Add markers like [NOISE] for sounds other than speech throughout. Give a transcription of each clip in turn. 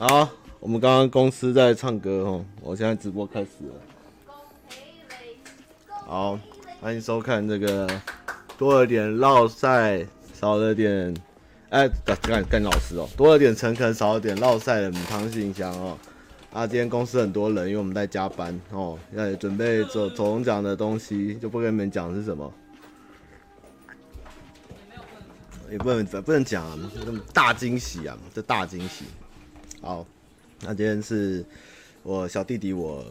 好，我们刚刚公司在唱歌哦，我现在直播开始了。好，欢迎收看这个多了点烙赛，少了点哎，干干老师哦，多了点诚恳，少了点烙赛的母汤信箱哦。啊，今天公司很多人，因为我们在加班哦，要准备走走钟奖的东西，就不跟你们讲是什么，也不能不能讲啊，大惊喜啊，这大惊喜。好，那今天是我小弟弟我，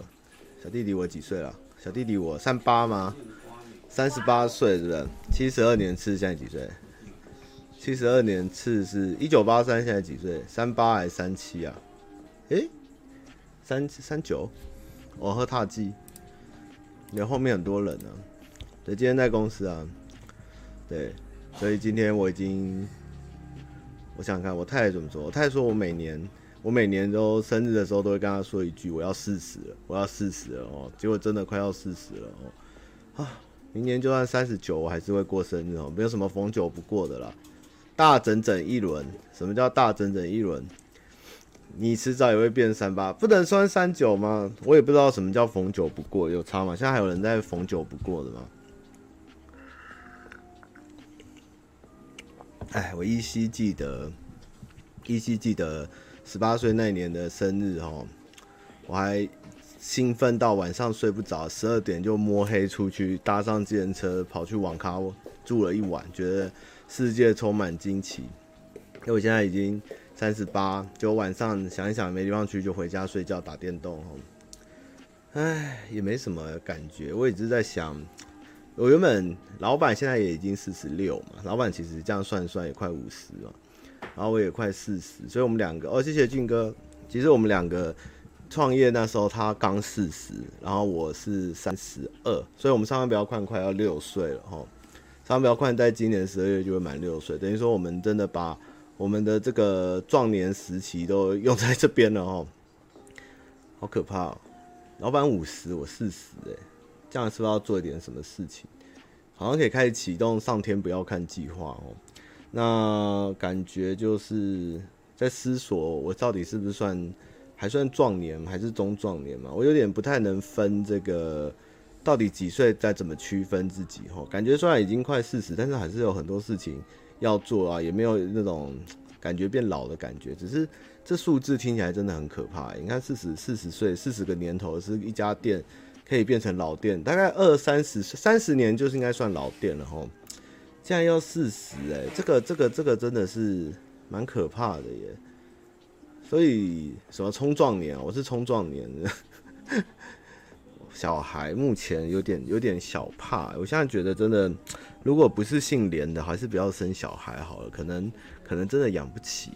小弟弟我几岁了？小弟弟我三八吗？三十八岁是不是？七十二年次现在几岁？七十二年次是一九八三，现在几岁？三八还是三七啊？诶、欸，三三九，我喝踏剂。你后面很多人呢、对，今天在公司啊，对，所以今天我已经，我想想看，我太太怎么说？我太太说我每年。我每年都生日的时候都会跟他说一句：“我要四十了，我要四十了哦。”结果真的快要四十了哦。啊，明年就算三十九，我还是会过生日哦，没有什么逢九不过的啦。大整整一轮，什么叫大整整一轮？你迟早也会变三八，不能算三九吗？我也不知道什么叫逢九不过，有差吗？现在还有人在逢九不过的吗？哎，我依稀记得，依稀记得。十八岁那年的生日哦，我还兴奋到晚上睡不着，十二点就摸黑出去搭上自行车跑去网咖住了一晚，觉得世界充满惊奇。因为我现在已经三十八，就晚上想一想没地方去，就回家睡觉打电动哦。唉，也没什么感觉。我一直在想，我原本老板现在也已经四十六嘛，老板其实这样算算也快五十了。然后我也快四十，所以我们两个哦，谢谢俊哥。其实我们两个创业那时候他刚四十，然后我是三十二，所以我们上班比较快，快要六岁了哈。上班比较快，在今年十二月就会满六岁，等于说我们真的把我们的这个壮年时期都用在这边了哈。好可怕哦！老板五十，我四十哎，这样是不是要做一点什么事情？好像可以开始启动上天不要看计划哦。那感觉就是在思索，我到底是不是算还算壮年，还是中壮年嘛？我有点不太能分这个到底几岁，再怎么区分自己哈。感觉虽然已经快四十，但是还是有很多事情要做啊，也没有那种感觉变老的感觉。只是这数字听起来真的很可怕。你看，四十四十岁，四十个年头是一家店可以变成老店，大概二三十三十年就是应该算老店了吼。现在要四十哎，这个这个这个真的是蛮可怕的耶。所以什么冲撞年啊，我是冲撞年的。小孩目前有点有点小怕，我现在觉得真的，如果不是姓连的，还是不要生小孩好了，可能可能真的养不起。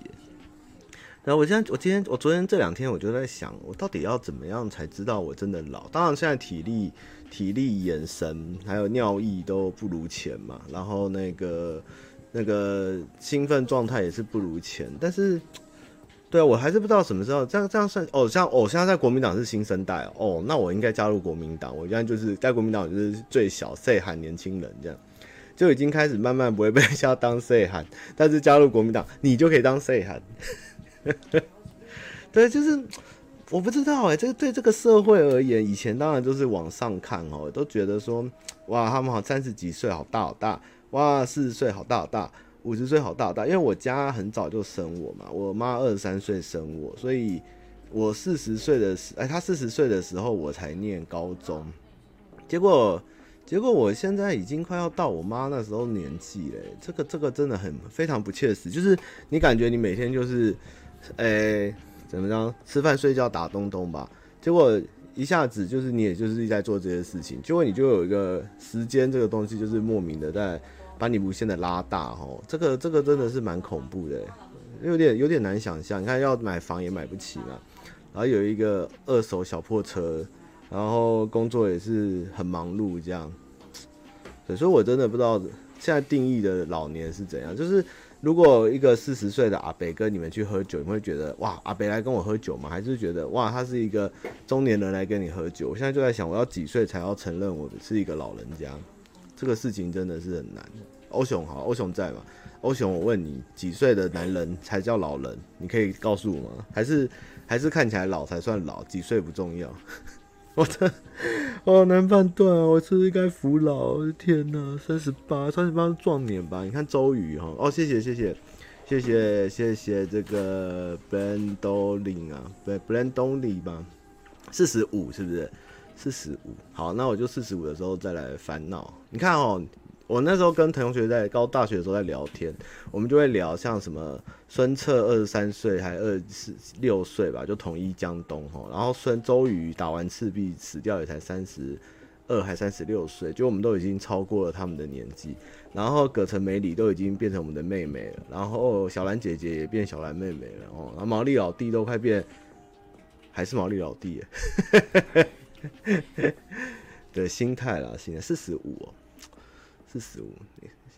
然后我现在我今天我昨天这两天我就在想，我到底要怎么样才知道我真的老？当然现在体力。体力、眼神还有尿意都不如前嘛，然后那个那个兴奋状态也是不如前，但是，对啊，我还是不知道什么时候这样这样算哦，像哦，现在在国民党是新生代哦，那我应该加入国民党，我现在就是在国民党就是最小岁喊年轻人这样，就已经开始慢慢不会被人家当岁喊，但是加入国民党你就可以当岁喊，[LAUGHS] 对，就是。我不知道哎、这个对这个社会而言，以前当然都是往上看哦，都觉得说，哇，他们好三十几岁好大好大，哇，四十岁好大好大，五十岁好大好大。因为我家很早就生我嘛，我妈二十三岁生我，所以我四十岁的时，哎，她四十岁的时候我才念高中，结果结果我现在已经快要到我妈那时候年纪了，这个这个真的很非常不切实，就是你感觉你每天就是，哎。怎么着？吃饭睡觉打东东吧。结果一下子就是你，也就是一直在做这些事情。结果你就有一个时间，这个东西就是莫名的在把你无限的拉大哦。这个这个真的是蛮恐怖的，有点有点难想象。你看要买房也买不起嘛，然后有一个二手小破车，然后工作也是很忙碌这样。所以我真的不知道现在定义的老年是怎样，就是。如果一个四十岁的阿北跟你们去喝酒，你会觉得哇，阿北来跟我喝酒吗？还是觉得哇，他是一个中年人来跟你喝酒？我现在就在想，我要几岁才要承认我是一个老人家？这个事情真的是很难欧雄好，欧雄在吗？欧雄，我问你，几岁的男人才叫老人？你可以告诉我吗？还是还是看起来老才算老？几岁不重要。我的，我好难判断啊！我是不是该服老？我的天哪，三十八，三十八是壮年吧？你看周瑜哈，哦，谢谢谢谢谢谢谢谢这个 Brandolin 啊，对 Brandolin 吧，四十五是不是？四十五，好，那我就四十五的时候再来烦恼。你看哦。我那时候跟同学在高大学的时候在聊天，我们就会聊像什么孙策二十三岁还二十六岁吧，就统一江东哈。然后孙周瑜打完赤壁死掉也才三十二还三十六岁，就我们都已经超过了他们的年纪。然后葛城美里都已经变成我们的妹妹了，然后小兰姐姐也变小兰妹妹了哦。然后毛利老弟都快变还是毛利老弟，的心态啦，现在四十五哦。四十五，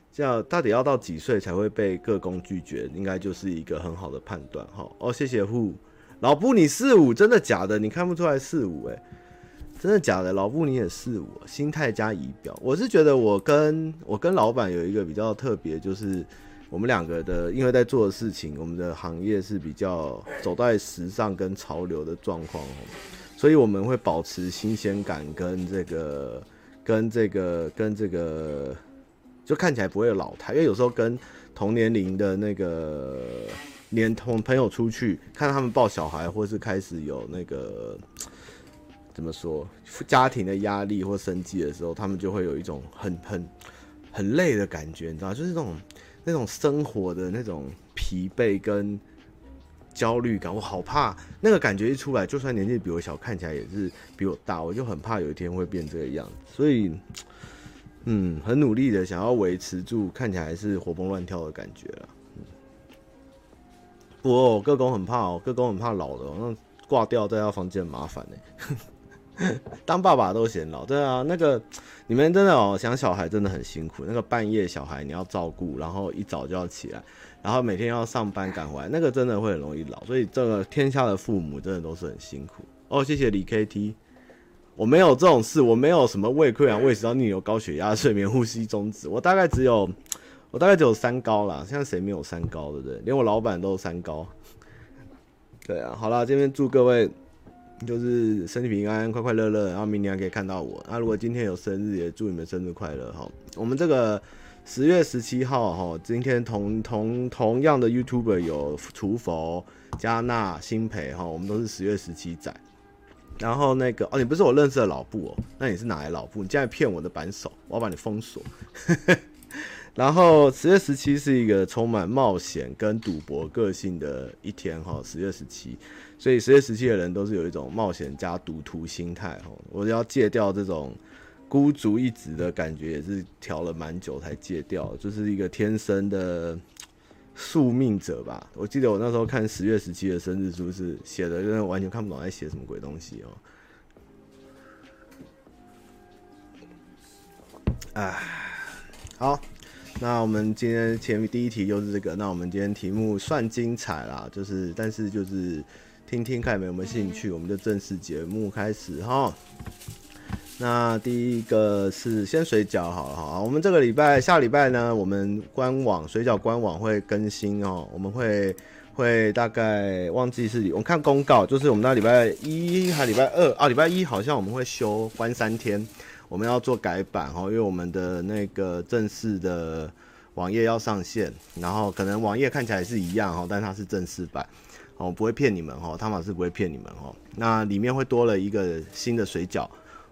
这样到底要到几岁才会被各宫拒绝？应该就是一个很好的判断哈。哦，谢谢户老布，你四五真的假的？你看不出来四五哎，真的假的？老布你也四五，心态加仪表。我是觉得我跟我跟老板有一个比较特别，就是我们两个的，因为在做的事情，我们的行业是比较走在时尚跟潮流的状况，所以我们会保持新鲜感跟这个。跟这个跟这个，就看起来不会老态，因为有时候跟同年龄的那个连同朋友出去，看到他们抱小孩，或是开始有那个怎么说家庭的压力或生计的时候，他们就会有一种很很很累的感觉，你知道，就是那种那种生活的那种疲惫跟。焦虑感，我好怕那个感觉一出来，就算年纪比我小，看起来也是比我大，我就很怕有一天会变这个样子。所以，嗯，很努力的想要维持住看起来是活蹦乱跳的感觉了。嗯，不过各工很怕哦，各工很怕老的，那挂掉在他房间很麻烦呢。[LAUGHS] 当爸爸都嫌老，对啊，那个你们真的哦，想小孩真的很辛苦，那个半夜小孩你要照顾，然后一早就要起来。然后每天要上班赶回来，那个真的会很容易老，所以这个天下的父母真的都是很辛苦哦。谢谢李 KT，我没有这种事，我没有什么胃溃疡、胃食道逆流、高血压、睡眠呼吸中止，我大概只有我大概只有三高啦。现在谁没有三高，对不对？连我老板都有三高。对啊，好啦，这边祝各位就是身体平安、快快乐乐，然后明年还可以看到我。那如果今天有生日，也祝你们生日快乐哈。我们这个。十月十七号，哈，今天同同同样的 YouTuber 有厨佛、加纳、新培，哈，我们都是十月十七载。然后那个哦，你不是我认识的老布哦，那你是哪来老布？你竟然骗我的扳手，我要把你封锁。[LAUGHS] 然后十月十七是一个充满冒险跟赌博个性的一天，哈，十月十七，所以十月十七的人都是有一种冒险加赌徒心态，哈，我要戒掉这种。孤注一掷的感觉也是调了蛮久才戒掉，就是一个天生的宿命者吧。我记得我那时候看十月十七的生日书是写的，真的完全看不懂在写什么鬼东西哦。哎，好，那我们今天前面第一题就是这个，那我们今天题目算精彩啦，就是但是就是听听看有没有兴趣，我们就正式节目开始哈。那第一个是先水饺好了哈，我们这个礼拜下礼拜呢，我们官网水饺官网会更新哦，我们会会大概忘记是我看公告，就是我们那礼拜一还礼拜二啊，礼拜一好像我们会休关三天，我们要做改版哦，因为我们的那个正式的网页要上线，然后可能网页看起来是一样哈，但它是正式版哦，不会骗你们哈，汤玛士不会骗你们哦，那里面会多了一个新的水饺。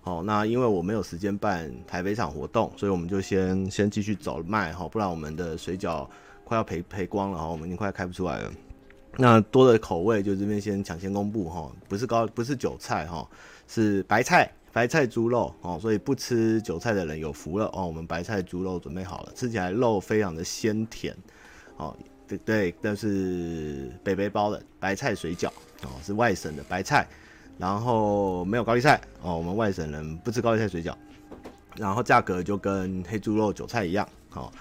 好，那因为我没有时间办台北场活动，所以我们就先先继续走卖哈，不然我们的水饺快要赔赔光了哈，我们已经快开不出来了。那多的口味就这边先抢先公布哈，不是高不是韭菜哈，是白菜白菜猪肉哦，所以不吃韭菜的人有福了哦，我们白菜猪肉准备好了，吃起来肉非常的鲜甜哦，对对，但是北北包的白菜水饺哦，是外省的白菜。然后没有高丽菜哦，我们外省人不吃高丽菜水饺。然后价格就跟黑猪肉、韭菜一样，好。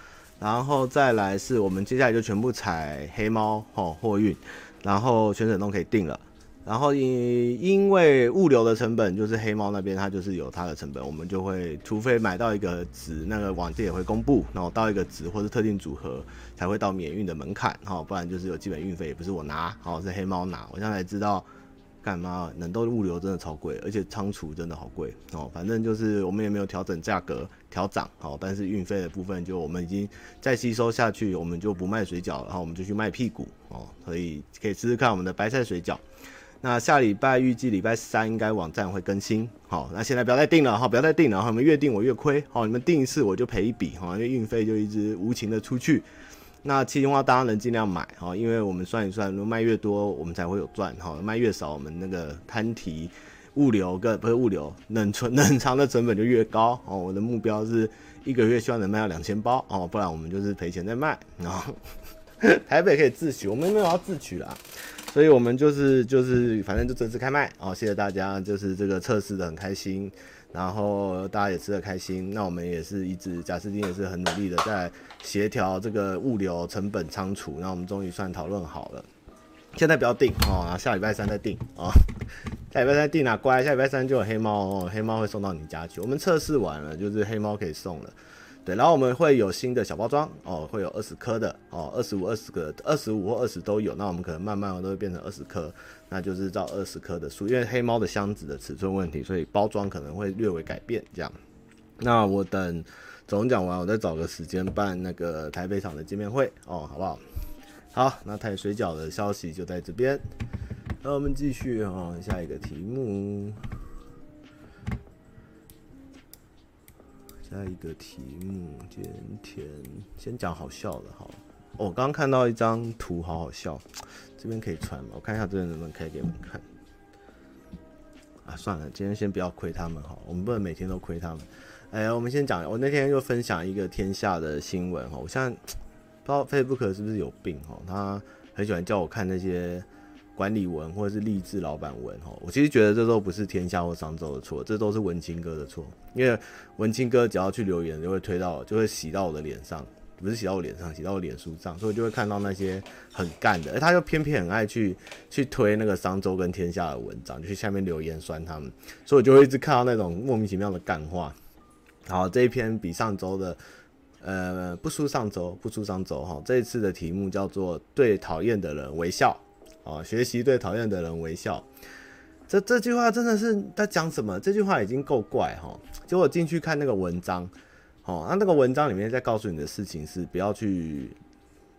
然后再来是我们接下来就全部采黑猫哦货运，然后全省都可以订了。然后因因为物流的成本就是黑猫那边它就是有它的成本，我们就会除非买到一个值，那个网店也会公布，然后到一个值或是特定组合才会到免运的门槛，哈，不然就是有基本运费也不是我拿，哦，是黑猫拿，我现在才知道。干嘛？冷冻物流真的超贵，而且仓储真的好贵哦。反正就是我们也没有调整价格调涨，哦，但是运费的部分就我们已经再吸收下去，我们就不卖水饺，然后我们就去卖屁股哦。所以可以试试看我们的白菜水饺。那下礼拜预计礼拜三应该网站会更新，好，那现在不要再订了哈，不要再订了，你们越订我越亏，好，你们订一次我就赔一笔哈，因为运费就一直无情的出去。那气话当然能尽量买哈，因为我们算一算，如果卖越多，我们才会有赚哈；卖越少，我们那个摊提物流跟不是物流冷存 [LAUGHS] 冷藏的成本就越高哦。我的目标是一个月希望能卖到两千包哦，不然我们就是赔钱在卖。然后 [LAUGHS] 台北可以自取，我们没有要自取啦，所以我们就是就是反正就正式开卖哦。谢谢大家，就是这个测试的很开心。然后大家也吃得开心，那我们也是一直贾斯汀也是很努力的在协调这个物流成本仓储，那我们终于算讨论好了，现在不要定哦，下礼拜三再订哦，[LAUGHS] 下礼拜三定啊，乖，下礼拜三就有黑猫哦，黑猫会送到你家去，我们测试完了，就是黑猫可以送了。对，然后我们会有新的小包装哦，会有二十颗的哦，二十五、二十个、二十五或二十都有。那我们可能慢慢都会变成二十颗，那就是照二十颗的数，因为黑猫的箱子的尺寸问题，所以包装可能会略微改变这样。那我等总讲完，我再找个时间办那个台北场的见面会哦，好不好？好，那台水饺的消息就在这边。那我们继续哦，下一个题目。下一个题目，今天先讲好笑的，好。我刚刚看到一张图，好好笑，这边可以传吗？我看一下这边能不能开给你们看。啊，算了，今天先不要亏他们，好，我们不能每天都亏他们。哎，我们先讲，我那天就分享一个天下的新闻，哈，我现在不知道 Facebook 是不是有病，哈，他很喜欢叫我看那些。管理文或者是励志老板文哈，我其实觉得这都不是天下或商周的错，这都是文青哥的错。因为文青哥只要去留言，就会推到，就会洗到我的脸上，不是洗到我脸上，洗到我脸书上，所以就会看到那些很干的，而他又偏偏很爱去去推那个商周跟天下的文章，就去下面留言酸他们，所以我就会一直看到那种莫名其妙的干话。好，这一篇比上周的，呃，不输上周，不输上周哈。这一次的题目叫做对讨厌的人微笑。哦，学习对讨厌的人微笑，这这句话真的是在讲什么？这句话已经够怪哈。结果进去看那个文章，哦，那那个文章里面在告诉你的事情是不要去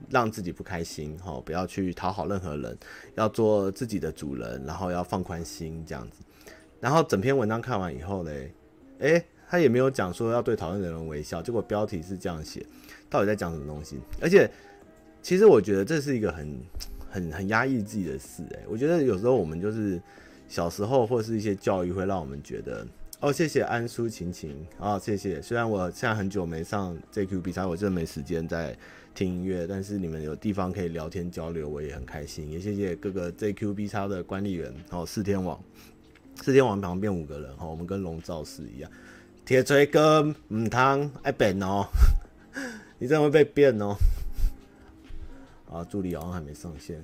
让自己不开心，哈，不要去讨好任何人，要做自己的主人，然后要放宽心这样子。然后整篇文章看完以后呢，诶，他也没有讲说要对讨厌的人微笑，结果标题是这样写，到底在讲什么东西？而且，其实我觉得这是一个很。很很压抑自己的事，哎，我觉得有时候我们就是小时候或是一些教育会让我们觉得，哦，谢谢安叔晴晴啊，谢谢。虽然我现在很久没上 JQ 比赛，我真的没时间在听音乐，但是你们有地方可以聊天交流，我也很开心。也谢谢各个 JQ B 叉的管理员哦，四天王，四天王旁边五个人哦，我们跟龙造寺一样，铁锤哥唔汤爱变哦，[LAUGHS] 你真的会被变哦。啊，助理好像还没上线。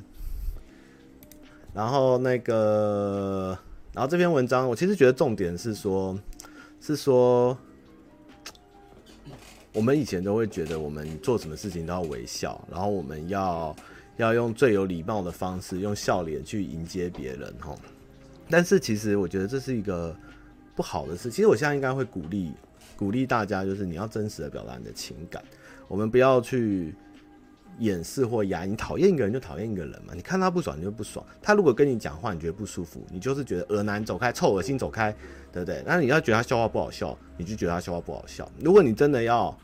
然后那个，然后这篇文章，我其实觉得重点是说，是说，我们以前都会觉得，我们做什么事情都要微笑，然后我们要要用最有礼貌的方式，用笑脸去迎接别人，哈。但是其实我觉得这是一个不好的事。其实我现在应该会鼓励鼓励大家，就是你要真实的表达你的情感，我们不要去。掩饰或压抑，你讨厌一个人就讨厌一个人嘛。你看他不爽，你就不爽。他如果跟你讲话，你觉得不舒服，你就是觉得恶男走开，臭恶心走开，对不对？那你要觉得他笑话不好笑，你就觉得他笑话不好笑。如果你真的要，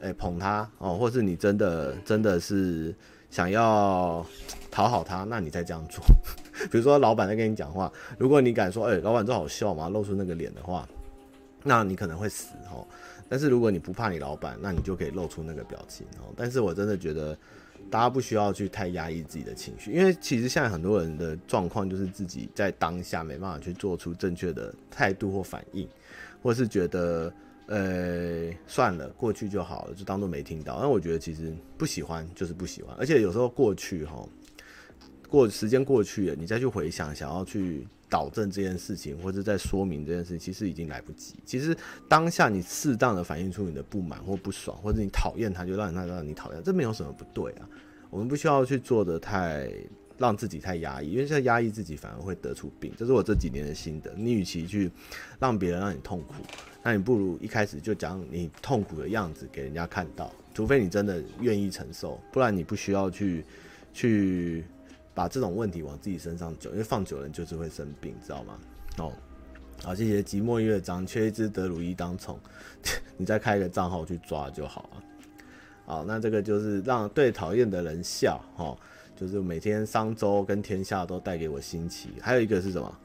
哎、捧他哦，或是你真的真的是想要讨好他，那你再这样做。[LAUGHS] 比如说老板在跟你讲话，如果你敢说，哎、老板这好笑吗？露出那个脸的话，那你可能会死哦。但是如果你不怕你老板，那你就可以露出那个表情哦。但是我真的觉得，大家不需要去太压抑自己的情绪，因为其实现在很多人的状况就是自己在当下没办法去做出正确的态度或反应，或是觉得呃算了，过去就好了，就当做没听到。那我觉得其实不喜欢就是不喜欢，而且有时候过去哈，过时间过去了，你再去回想，想要去导正这件事情，或者在说明这件事情，其实已经来不及。其实当下你适当的反映出你的不满或不爽，或者你讨厌他，就让他让你讨厌，这没有什么不对啊。我们不需要去做的太让自己太压抑，因为现在压抑自己反而会得出病。这是我这几年的心得。你与其去让别人让你痛苦，那你不如一开始就讲你痛苦的样子给人家看到。除非你真的愿意承受，不然你不需要去去把这种问题往自己身上揪，因为放久了就是会生病，知道吗？哦，好，谢谢寂寞乐章，缺一只德鲁伊当宠，[LAUGHS] 你再开一个账号去抓就好了。好，那这个就是让对讨厌的人笑，哈，就是每天商周跟天下都带给我新奇。还有一个是什么？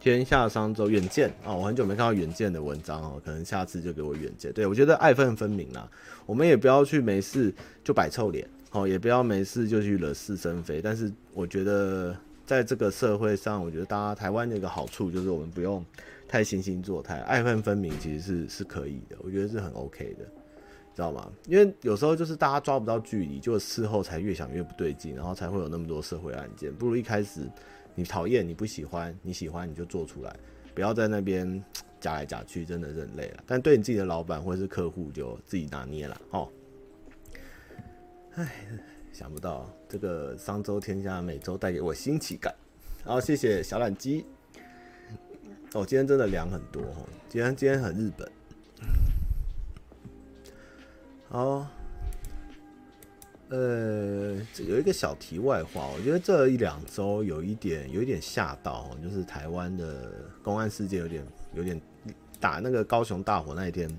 天下商周远见啊，我很久没看到远见的文章哦，可能下次就给我远见。对，我觉得爱恨分明啦，我们也不要去没事就摆臭脸，哦，也不要没事就去惹是生非。但是我觉得在这个社会上，我觉得大家台湾的一个好处就是我们不用太惺惺作态，爱恨分明其实是是可以的，我觉得是很 OK 的，知道吗？因为有时候就是大家抓不到距离，就事后才越想越不对劲，然后才会有那么多社会案件，不如一开始。你讨厌，你不喜欢，你喜欢你就做出来，不要在那边 [TSK] 假来假去，真的是很累了。但对你自己的老板或者是客户，就自己拿捏了哦。唉，想不到这个商周天下每周带给我新奇感。好，谢谢小懒鸡。哦，今天真的凉很多哦，今天今天很日本。好。呃，有一个小题外话，我觉得这一两周有一点有一点吓到，就是台湾的公安事件有点有点打那个高雄大火那一天，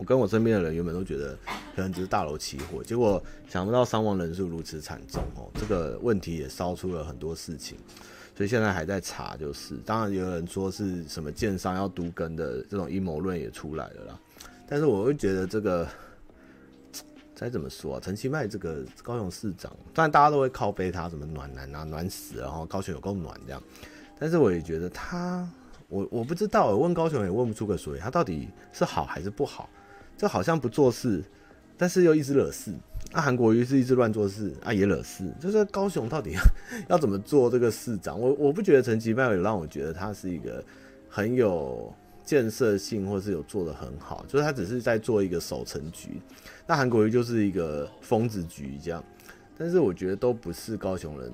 我跟我身边的人原本都觉得可能只是大楼起火，结果想不到伤亡人数如此惨重哦，这个问题也烧出了很多事情，所以现在还在查，就是当然有人说是什么建商要都更的这种阴谋论也出来了啦，但是我会觉得这个。该怎么说啊？陈其迈这个高雄市长，当然大家都会靠背他什么暖男啊，暖死，然后高雄有够暖这样。但是我也觉得他，我我不知道，我问高雄也问不出个所以，他到底是好还是不好？这好像不做事，但是又一直惹事。那韩国瑜是一直乱做事啊，也惹事。就是高雄到底要要怎么做这个市长？我我不觉得陈其迈有让我觉得他是一个很有。建设性或是有做得很好，就是他只是在做一个守城局，那韩国瑜就是一个疯子局这样，但是我觉得都不是高雄人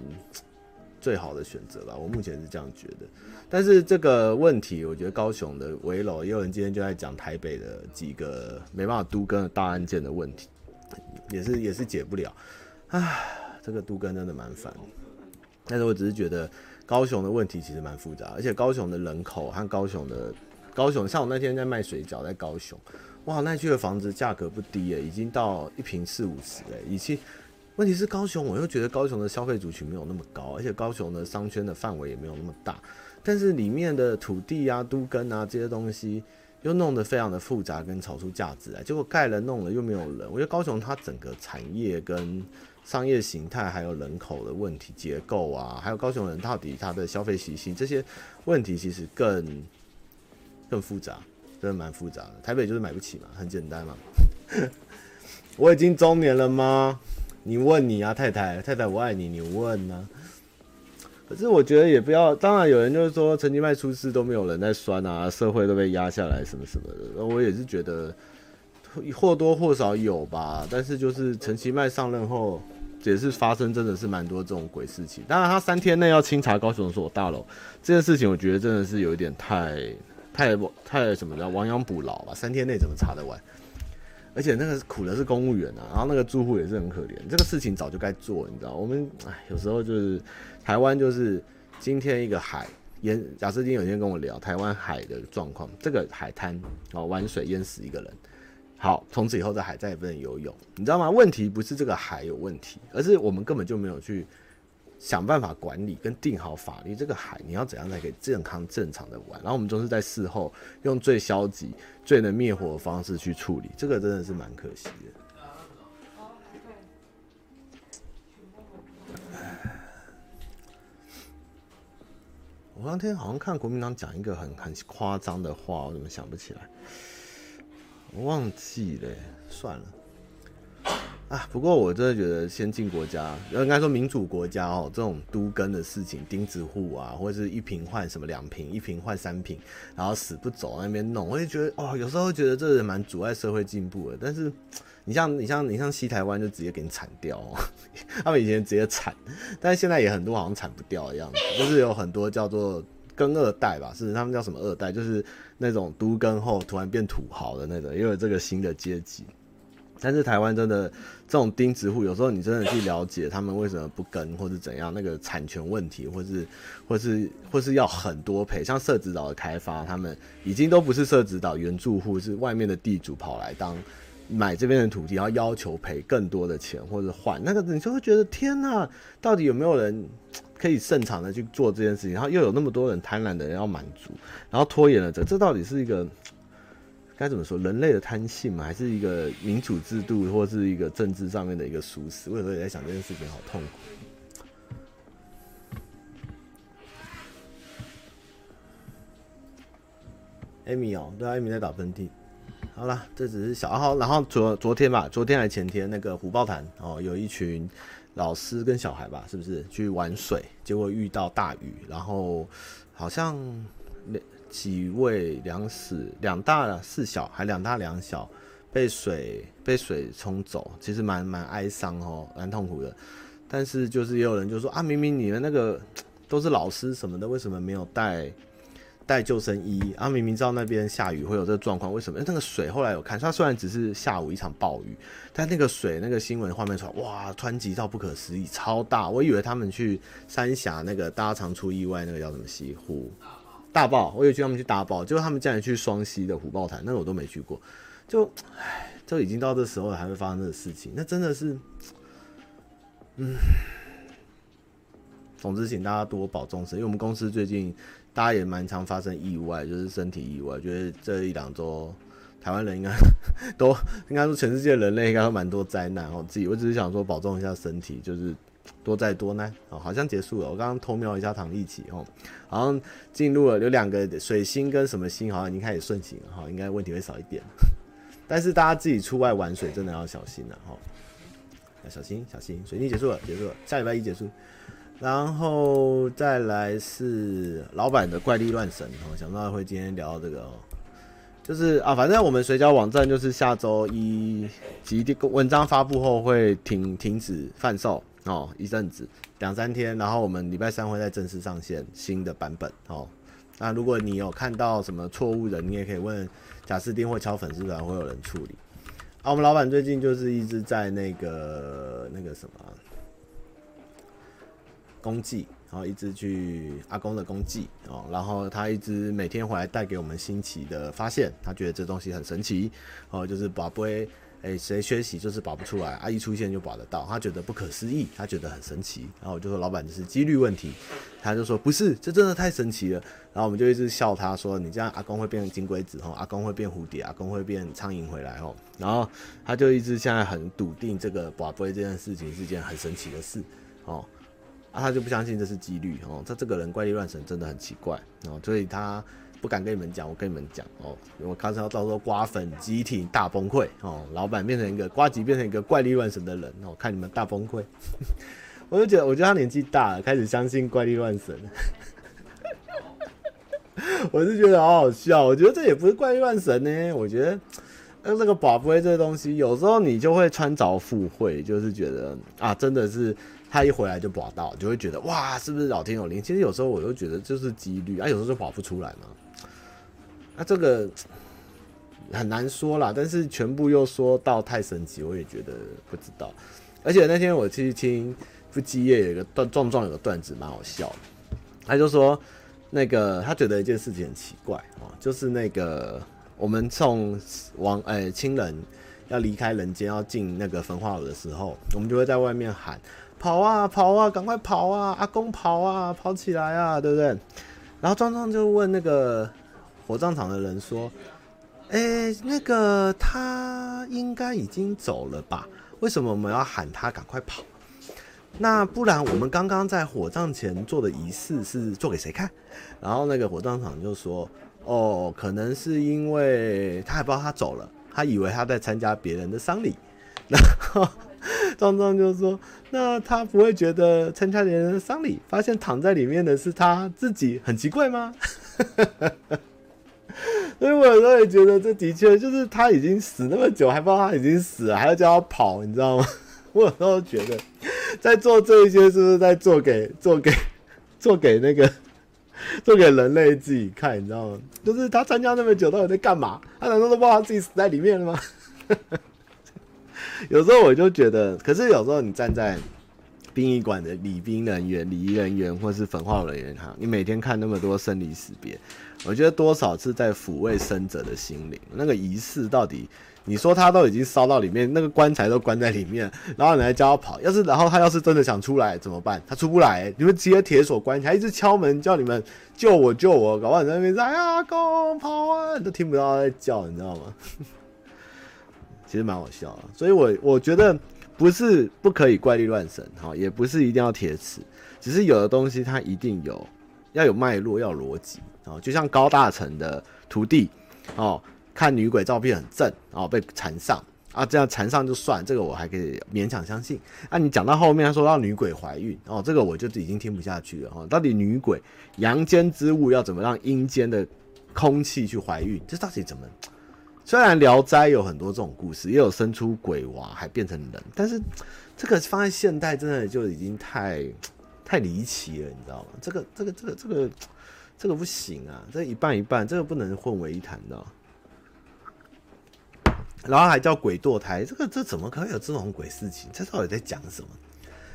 最好的选择吧，我目前是这样觉得。但是这个问题，我觉得高雄的围楼，也有人今天就在讲台北的几个没办法都根的大案件的问题，也是也是解不了，唉，这个都根真的蛮烦。但是我只是觉得高雄的问题其实蛮复杂，而且高雄的人口和高雄的。高雄，像我那天在卖水饺，在高雄，哇，那区的房子价格不低诶，已经到一平四五十诶。以及问题是高雄，我又觉得高雄的消费族群没有那么高，而且高雄的商圈的范围也没有那么大，但是里面的土地啊、都更啊这些东西又弄得非常的复杂，跟炒出价值来，结果盖了弄了又没有人。我觉得高雄它整个产业跟商业形态，还有人口的问题结构啊，还有高雄人到底他的消费习性这些问题，其实更。更复杂，真的蛮复杂的。台北就是买不起嘛，很简单嘛。[LAUGHS] 我已经中年了吗？你问你啊，太太，太太，我爱你，你问呢、啊？可是我觉得也不要，当然有人就是说陈其迈出事都没有人在酸啊，社会都被压下来什么什么的。我也是觉得或多或少有吧。但是就是陈其迈上任后也是发生真的是蛮多这种鬼事情。当然他三天内要清查高雄所大楼这件事情，我觉得真的是有一点太。太太什么的亡羊补牢吧，三天内怎么查得完？而且那个苦的是公务员啊，然后那个住户也是很可怜。这个事情早就该做，你知道？我们哎，有时候就是台湾就是今天一个海淹，贾斯汀有一天跟我聊台湾海的状况，这个海滩哦玩水淹死一个人，好，从此以后在海再也不能游泳，你知道吗？问题不是这个海有问题，而是我们根本就没有去。想办法管理跟定好法律，这个海你要怎样才可以健康正常的玩？然后我们总是在事后用最消极、最能灭火的方式去处理，这个真的是蛮可惜的。我那天好像看国民党讲一个很很夸张的话，我怎么想不起来？我忘记了，算了。啊，不过我真的觉得先进国家，应该说民主国家哦，这种都更的事情，钉子户啊，或者是一瓶换什么两瓶，一瓶换三瓶，然后死不走那边弄，我就觉得哦，有时候觉得这蛮阻碍社会进步的。但是你像你像你像西台湾就直接给你铲掉，哦，[LAUGHS] 他们以前直接铲，但是现在也很多好像铲不掉的样子，就是有很多叫做跟二代吧，是他们叫什么二代，就是那种都更后突然变土豪的那种，也有这个新的阶级。但是台湾真的这种钉子户，有时候你真的去了解他们为什么不跟，或是怎样，那个产权问题，或是或是或是要很多赔，像社子岛的开发，他们已经都不是社子岛原住户，是外面的地主跑来当买这边的土地，然后要求赔更多的钱或者换，那个你就会觉得天哪，到底有没有人可以正常的去做这件事情？然后又有那么多人贪婪的人要满足，然后拖延了这，这到底是一个？该怎么说？人类的贪性嘛，还是一个民主制度，或是一个政治上面的一个疏失？我有时候也在想这件事情，好痛苦。艾米哦，对啊，艾米在打喷嚏。好了，这只是小号。然后昨昨天吧，昨天还前天，那个虎豹潭哦，有一群老师跟小孩吧，是不是去玩水？结果遇到大雨，然后好像那。几位两死两大四小，还两大两小被水被水冲走，其实蛮蛮哀伤哦，蛮痛苦的。但是就是也有人就说啊，明明你们那个都是老师什么的，为什么没有带带救生衣啊？明明知道那边下雨会有这个状况，为什么？那个水后来有看，它虽然只是下午一场暴雨，但那个水那个新闻画面出来，哇，湍急到不可思议，超大。我以为他们去三峡那个大家常出意外那个叫什么西湖。大爆，我有去他们去大爆，就他们竟然去双溪的虎豹潭，那个我都没去过，就，唉，就已经到这时候了，还会发生这个事情，那真的是，嗯，总之请大家多保重身，因为我们公司最近大家也蛮常发生意外，就是身体意外，觉得这一两周台湾人应该 [LAUGHS] 都应该说全世界人类应该都蛮多灾难哦，自己我只是想说保重一下身体，就是。多灾多难哦，好像结束了。我刚刚偷瞄一下唐立淇哦，好像进入了有两个水星跟什么星，好像已经开始顺行了哈，应该问题会少一点。[LAUGHS] 但是大家自己出外玩水真的要小心了哈，要小心小心。水逆结束了，结束了，下礼拜一结束，然后再来是老板的怪力乱神哦，想不到会今天聊到这个哦，就是啊，反正我们水饺网站就是下周一集文章发布后会停停止贩售。哦，一阵子两三天，然后我们礼拜三会再正式上线新的版本。哦，那如果你有看到什么错误的，你也可以问贾斯汀或敲粉丝团，会有人处理。啊，我们老板最近就是一直在那个那个什么公祭，然后一直去阿公的公祭哦，然后他一直每天回来带给我们新奇的发现，他觉得这东西很神奇哦，就是宝贝。哎，谁学习就是保不出来，啊！一出现就保得到，他觉得不可思议，他觉得很神奇。然后我就说，老板，这是几率问题。他就说不是，这真的太神奇了。然后我们就一直笑他说，你这样阿公会变成金龟子吼，阿公会变蝴蝶，阿公会变苍蝇回来吼。然后他就一直现在很笃定这个保杯这件事情是件很神奇的事哦，啊，他就不相信这是几率哦，他这个人怪力乱神真的很奇怪哦，所以他。不敢跟你们讲，我跟你们讲哦，我开始要到时候瓜粉集体大崩溃哦，老板变成一个瓜吉，变成一个怪力乱神的人哦，看你们大崩溃。[LAUGHS] 我就觉得，我觉得他年纪大了，开始相信怪力乱神。[LAUGHS] 我是觉得好好笑，我觉得这也不是怪力乱神呢。我觉得，那这个宝贝这个东西，有时候你就会穿凿附会，就是觉得啊，真的是他一回来就保到，就会觉得哇，是不是老天有灵？其实有时候我又觉得就是几率啊，有时候就保不出来嘛。那、啊、这个很难说啦，但是全部又说到太神奇，我也觉得不知道。而且那天我去听不羁夜有一个段壮壮有个段子蛮好笑的，他就说那个他觉得一件事情很奇怪哦，就是那个我们送亡哎亲人要离开人间要进那个焚化炉的时候，我们就会在外面喊跑啊跑啊，赶快跑啊，阿公跑啊，跑起来啊，对不对？然后壮壮就问那个。火葬场的人说：“哎、那个他应该已经走了吧？为什么我们要喊他赶快跑？那不然我们刚刚在火葬前做的仪式是做给谁看？”然后那个火葬场就说：“哦，可能是因为他还不知道他走了，他以为他在参加别人的丧礼。然后壮壮就说：“那他不会觉得参加别人的丧礼，发现躺在里面的是他自己，很奇怪吗？” [LAUGHS] 所以我有时候也觉得，这的确就是他已经死那么久，还不知道他已经死了，还要叫他跑，你知道吗？[LAUGHS] 我有时候觉得，在做这一些，是不是在做给做给做给那个做给人类自己看？你知道吗？就是他参加那么久，到底在干嘛？他难道都不知道他自己死在里面了吗？[LAUGHS] 有时候我就觉得，可是有时候你站在殡仪馆的礼宾人员、礼仪人员，或是焚化人员哈，你每天看那么多生离死别，我觉得多少是在抚慰生者的心灵。那个仪式到底，你说他都已经烧到里面，那个棺材都关在里面，然后你还叫他跑，要是然后他要是真的想出来怎么办？他出不来，你们直接铁锁关起来，一直敲门叫你们救我救我，搞不好你在那边说哎呀，公跑啊，你都听不到他在叫，你知道吗？[LAUGHS] 其实蛮好笑的，所以我我觉得。[LAUGHS] 不是不可以怪力乱神，哈，也不是一定要铁齿，只是有的东西它一定有要有脉络，要逻辑，哦，就像高大成的徒弟，哦，看女鬼照片很正，哦，被缠上啊，这样缠上就算，这个我还可以勉强相信。啊，你讲到后面说到女鬼怀孕，哦，这个我就已经听不下去了，哈，到底女鬼阳间之物要怎么让阴间的空气去怀孕？这到底怎么？虽然《聊斋》有很多这种故事，也有生出鬼娃还变成人，但是这个放在现代真的就已经太太离奇了，你知道吗？这个这个这个这个这个不行啊！这一半一半，这个不能混为一谈的。然后还叫鬼堕胎，这个这怎么可能有这种鬼事情？这到底在讲什么？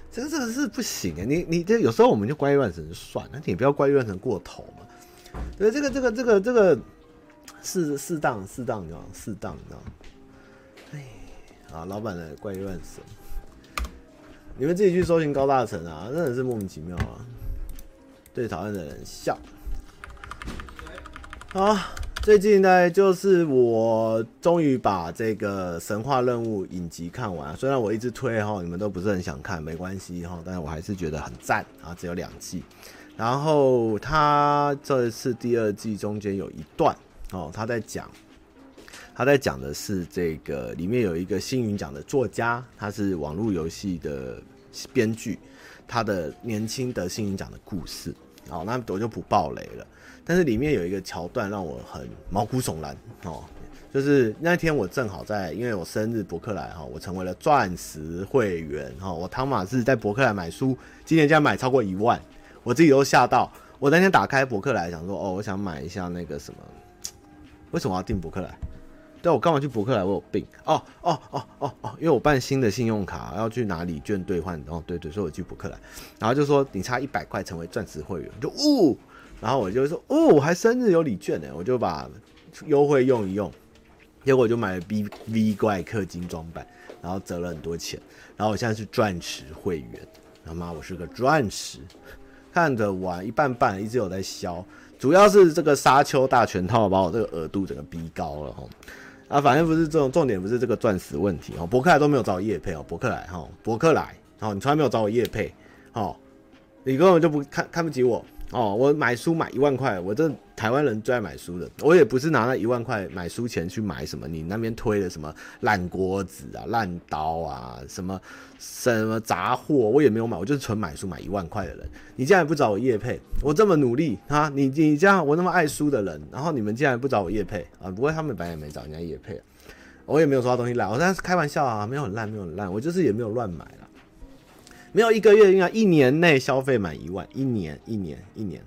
这个这个是不行啊！你你这有时候我们就怪力乱神算了，你不要怪力乱神过头嘛。对，这个这个这个这个。适适当适当，你知道适当，你知道哎，啊，老板的怪力乱神，你们自己去搜寻高大成啊，真的是莫名其妙啊！最讨厌的人笑。好，最近呢，就是我终于把这个神话任务影集看完，虽然我一直推哈，你们都不是很想看，没关系哈，但是我还是觉得很赞啊，只有两季。然后他这次第二季中间有一段。哦，他在讲，他在讲的是这个里面有一个星云奖的作家，他是网络游戏的编剧，他的年轻得星云奖的故事。哦，那我就不爆雷了。但是里面有一个桥段让我很毛骨悚然。哦，就是那天我正好在，因为我生日博客来哈，我成为了钻石会员哈。我汤马是在博客来买书，今年竟然买超过一万，我自己都吓到。我那天打开博客来，想说哦，我想买一下那个什么。为什么要订博客来？对，我干嘛去博客来？我有病哦哦哦哦哦！因为我办新的信用卡要去拿礼券兑换，哦对对，所以我去博客来，然后就说你差一百块成为钻石会员，就呜，然后我就说哦，我还生日有礼券呢，我就把优惠用一用，结果我就买了 B V 怪氪金装版，然后折了很多钱，然后我现在是钻石会员，他妈我是个钻石，看着玩一半半，一直有在消。主要是这个沙丘大全套把我这个额度整个逼高了哈，啊，反正不是这种重点，不是这个钻石问题哦，博客来都没有找我叶配哦，博客来哈，博客来，哦，你从来没有找我叶配，哦，你根本就不看看不起我。哦，我买书买一万块，我这台湾人最爱买书的，我也不是拿那一万块买书钱去买什么，你那边推的什么烂锅子啊、烂刀啊、什么什么杂货，我也没有买，我就是纯买书买一万块的人。你竟然不找我叶配，我这么努力啊，你你这样我那么爱书的人，然后你们竟然不找我叶配啊？不过他们本来也没找人家叶配，我也没有说他东西烂，我当时开玩笑啊，没有很烂，没有很烂，我就是也没有乱买了。没有一个月，应该一年内消费满一万，一年一年一年。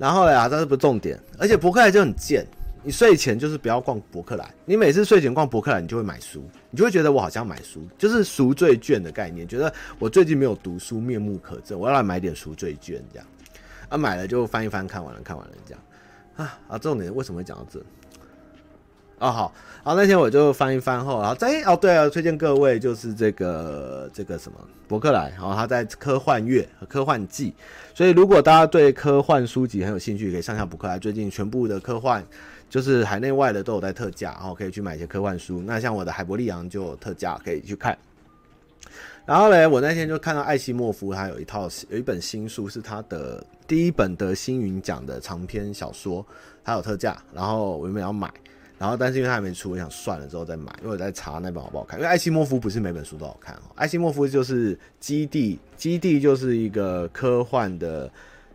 然后呀，这是不重点？而且博客来就很贱，你睡前就是不要逛博客来，你每次睡前逛博客来，你就会买书，你就会觉得我好像买书，[LAUGHS] 就是赎罪券的概念，觉得我最近没有读书，面目可憎，我要来买点赎罪券这样。啊，买了就翻一翻，看完了看完了这样。啊啊，重点为什么会讲到这？哦，好，然后那天我就翻一翻后，然后在哦，对啊，推荐各位就是这个这个什么博客来，然后他在科幻月和科幻季，所以如果大家对科幻书籍很有兴趣，可以上下博客来，最近全部的科幻就是海内外的都有在特价，然后可以去买一些科幻书。那像我的海伯利昂就有特价，可以去看。然后嘞，我那天就看到艾希莫夫他有一套有一本新书，是他的第一本得星云奖的长篇小说，他有特价，然后我原本要买。然后但是因为他还没出，我想算了之后再买，因为我在查那本好不好看。因为艾西莫夫不是每本书都好看哦，艾西莫夫就是基地，基地就是一个科幻的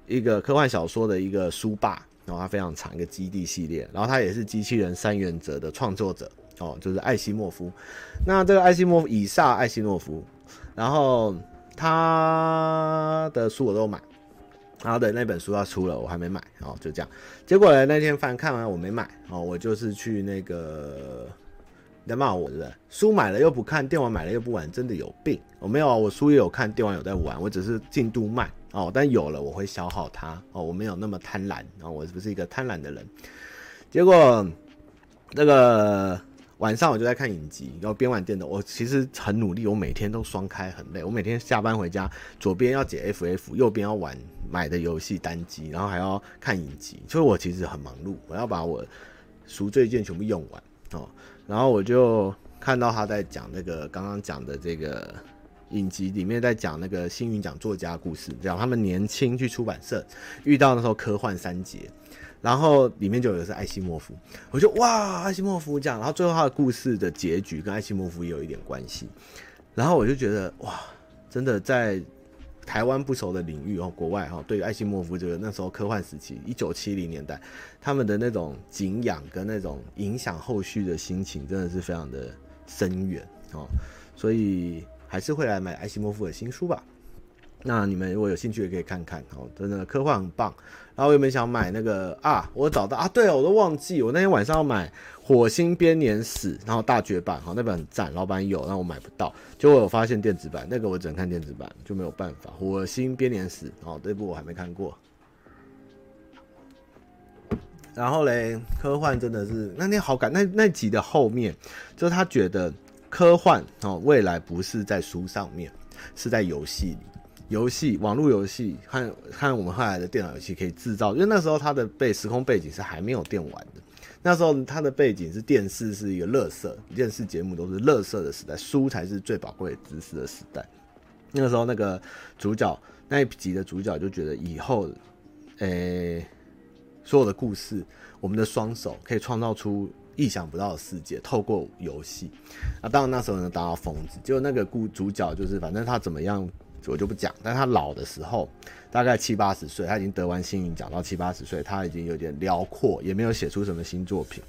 一个科幻小说的一个书霸，然后它非常长一个基地系列，然后它也是机器人三原则的创作者哦，就是艾西莫夫。那这个艾西莫夫，以撒艾西莫夫，然后他的书我都买。好的，那本书要出了，我还没买哦，就这样。结果呢，那天翻看完我没买哦，我就是去那个，你在骂我对不对？书买了又不看，电玩买了又不玩，真的有病！我、没有啊，我书也有看，电玩有在玩，我只是进度慢哦。但有了我会消耗它哦，我没有那么贪婪哦，我不是一个贪婪的人。结果那个。晚上我就在看影集，然后边玩电脑。我其实很努力，我每天都双开，很累。我每天下班回家，左边要解 FF，右边要玩买的游戏单机，然后还要看影集。所以我其实很忙碌，我要把我赎罪券全部用完哦。然后我就看到他在讲那个刚刚讲的这个影集里面，在讲那个星云奖作家故事，讲他们年轻去出版社遇到那时候科幻三杰。然后里面就有的是艾西莫夫，我就哇，艾西莫夫这样，然后最后他的故事的结局跟艾西莫夫也有一点关系，然后我就觉得哇，真的在台湾不熟的领域哦，国外哈，对于艾西莫夫这个那时候科幻时期，一九七零年代，他们的那种敬仰跟那种影响后续的心情，真的是非常的深远哦，所以还是会来买艾西莫夫的新书吧。那你们如果有兴趣也可以看看哦，真的科幻很棒。然后我有没有想买那个啊？我找到啊，对哦，我都忘记，我那天晚上要买《火星编年史》，然后大绝版，好，那本很赞，老板有，但我买不到。结果我有发现电子版，那个我只能看电子版，就没有办法。《火星编年史》哦，这部我还没看过。然后嘞，科幻真的是那天好感，那那集的后面，就是他觉得科幻哦，未来不是在书上面，是在游戏里。游戏、网络游戏和看我们后来的电脑游戏可以制造，因为那时候它的背时空背景是还没有电玩的，那时候它的背景是电视是一个乐色，电视节目都是乐色的时代，书才是最宝贵知识的时代。那个时候那个主角那一集的主角就觉得以后，诶、所有的故事，我们的双手可以创造出意想不到的世界，透过游戏。啊，当然那时候呢，达到疯子，结果那个故主角就是反正他怎么样。我就不讲，但他老的时候，大概七八十岁，他已经得完星云奖，到七八十岁，他已经有点辽阔，也没有写出什么新作品。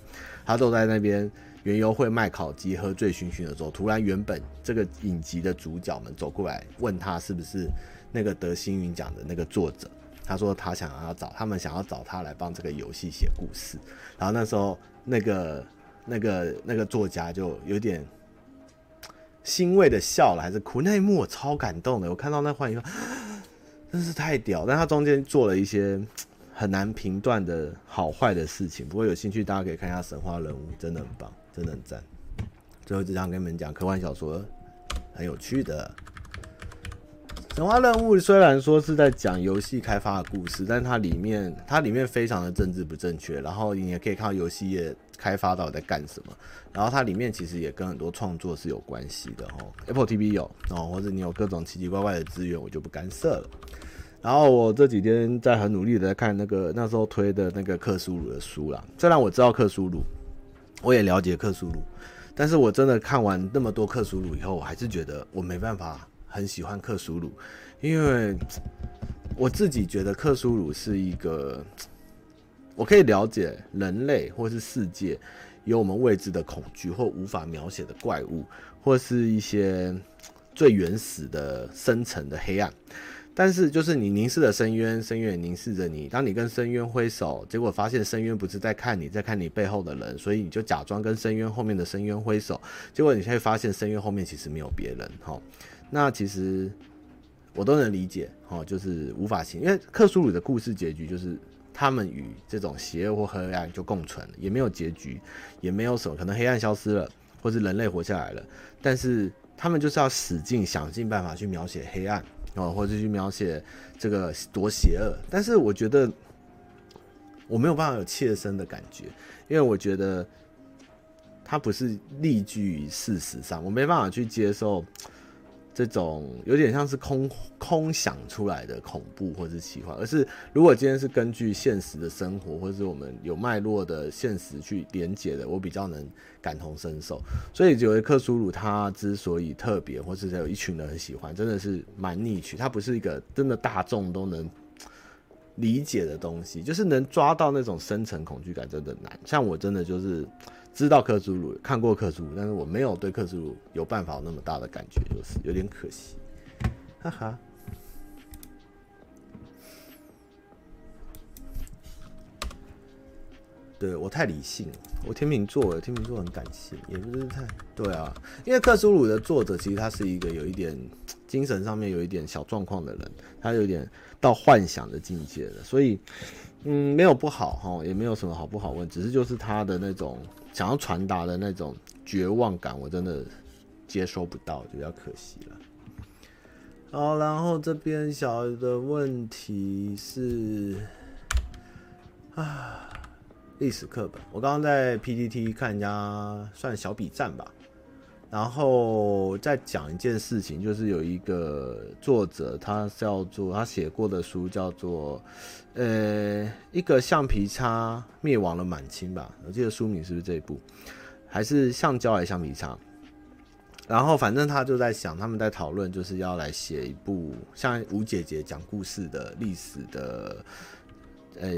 他都在那边原油会卖烤鸡、喝醉醺醺的时候，突然原本这个影集的主角们走过来，问他是不是那个得星云奖的那个作者。他说他想要找他们，想要找他来帮这个游戏写故事。然后那时候那个那个那个作家就有点。欣慰的笑了还是哭？那一幕我超感动的。我看到那画面，[GASPS] 真是太屌。但他中间做了一些很难评断的好坏的事情。不过有兴趣，大家可以看一下《神话人物》，真的很棒，真的很赞。最后只想跟你们讲，科幻小说很有趣的。《神话任务》虽然说是在讲游戏开发的故事，但它里面它里面非常的政治不正确。然后你也可以看到游戏业。开发到底在干什么？然后它里面其实也跟很多创作是有关系的哦。Apple TV 有哦，或者你有各种奇奇怪怪的资源，我就不干涉了。然后我这几天在很努力的在看那个那时候推的那个克苏鲁的书啦。虽然我知道克苏鲁，我也了解克苏鲁，但是我真的看完那么多克苏鲁以后，我还是觉得我没办法很喜欢克苏鲁，因为我自己觉得克苏鲁是一个。我可以了解人类或是世界有我们未知的恐惧或无法描写的怪物，或是一些 [TSK] 最原始的深层的黑暗。但是，就是你凝视着深渊，深渊凝视着你。当你跟深渊挥手，结果发现深渊不是在看你，在看你背后的人，所以你就假装跟深渊后面的深渊挥手。结果你会发现深渊后面其实没有别人。哈，那其实我都能理解。哈，就是无法行，因为克苏鲁的故事结局就是。他们与这种邪恶或黑暗就共存了，也没有结局，也没有什么可能黑暗消失了，或是人类活下来了。但是他们就是要使劲想尽办法去描写黑暗哦，或者去描写这个多邪恶。但是我觉得我没有办法有切身的感觉，因为我觉得它不是立据于事实上，我没办法去接受这种有点像是空空想出来的恐怖或是奇幻，而是如果今天是根据现实的生活或是我们有脉络的现实去连接的，我比较能感同身受。所以，觉得克苏鲁他之所以特别，或是有一群人很喜欢，真的是蛮逆曲。他不是一个真的大众都能理解的东西，就是能抓到那种深层恐惧感真的难。像我真的就是。知道克苏鲁，看过克苏鲁，但是我没有对克苏鲁有办法那么大的感觉，就是有点可惜，哈哈。对，我太理性了，我天秤座，天秤座很感性，也不是太对啊。因为克苏鲁的作者其实他是一个有一点精神上面有一点小状况的人，他有点到幻想的境界了，所以嗯，没有不好哈，也没有什么好不好问，只是就是他的那种。想要传达的那种绝望感，我真的接收不到，就比较可惜了。好，然后这边小的问题是啊，历史课本，我刚刚在 PPT 看人家算小笔战吧，然后再讲一件事情，就是有一个作者，他叫做他写过的书叫做。呃，一个橡皮擦灭亡了满清吧，我记得书名是不是这一部？还是橡胶还是橡皮擦？然后反正他就在想，他们在讨论，就是要来写一部像吴姐姐讲故事的历史的，呃，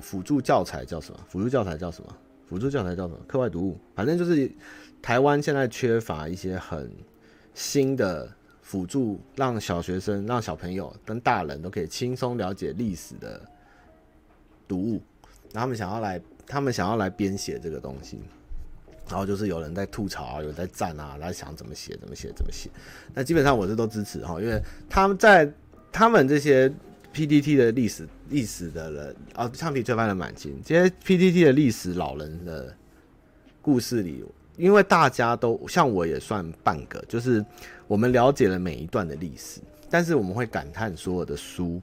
辅助教材叫什么？辅助教材叫什么？辅助教材叫什么？课外读物。反正就是台湾现在缺乏一些很新的。辅助让小学生、让小朋友跟大人都可以轻松了解历史的读物，然后他们想要来，他们想要来编写这个东西，然后就是有人在吐槽啊，有人在赞啊，来想怎么写、怎么写、怎么写。那基本上我是都支持哈，因为他们在他们这些 PDT 的历史历史的人啊，橡皮吹翻了满清，这些 PDT 的历史老人的故事里。因为大家都像我也算半个，就是我们了解了每一段的历史，但是我们会感叹所有的书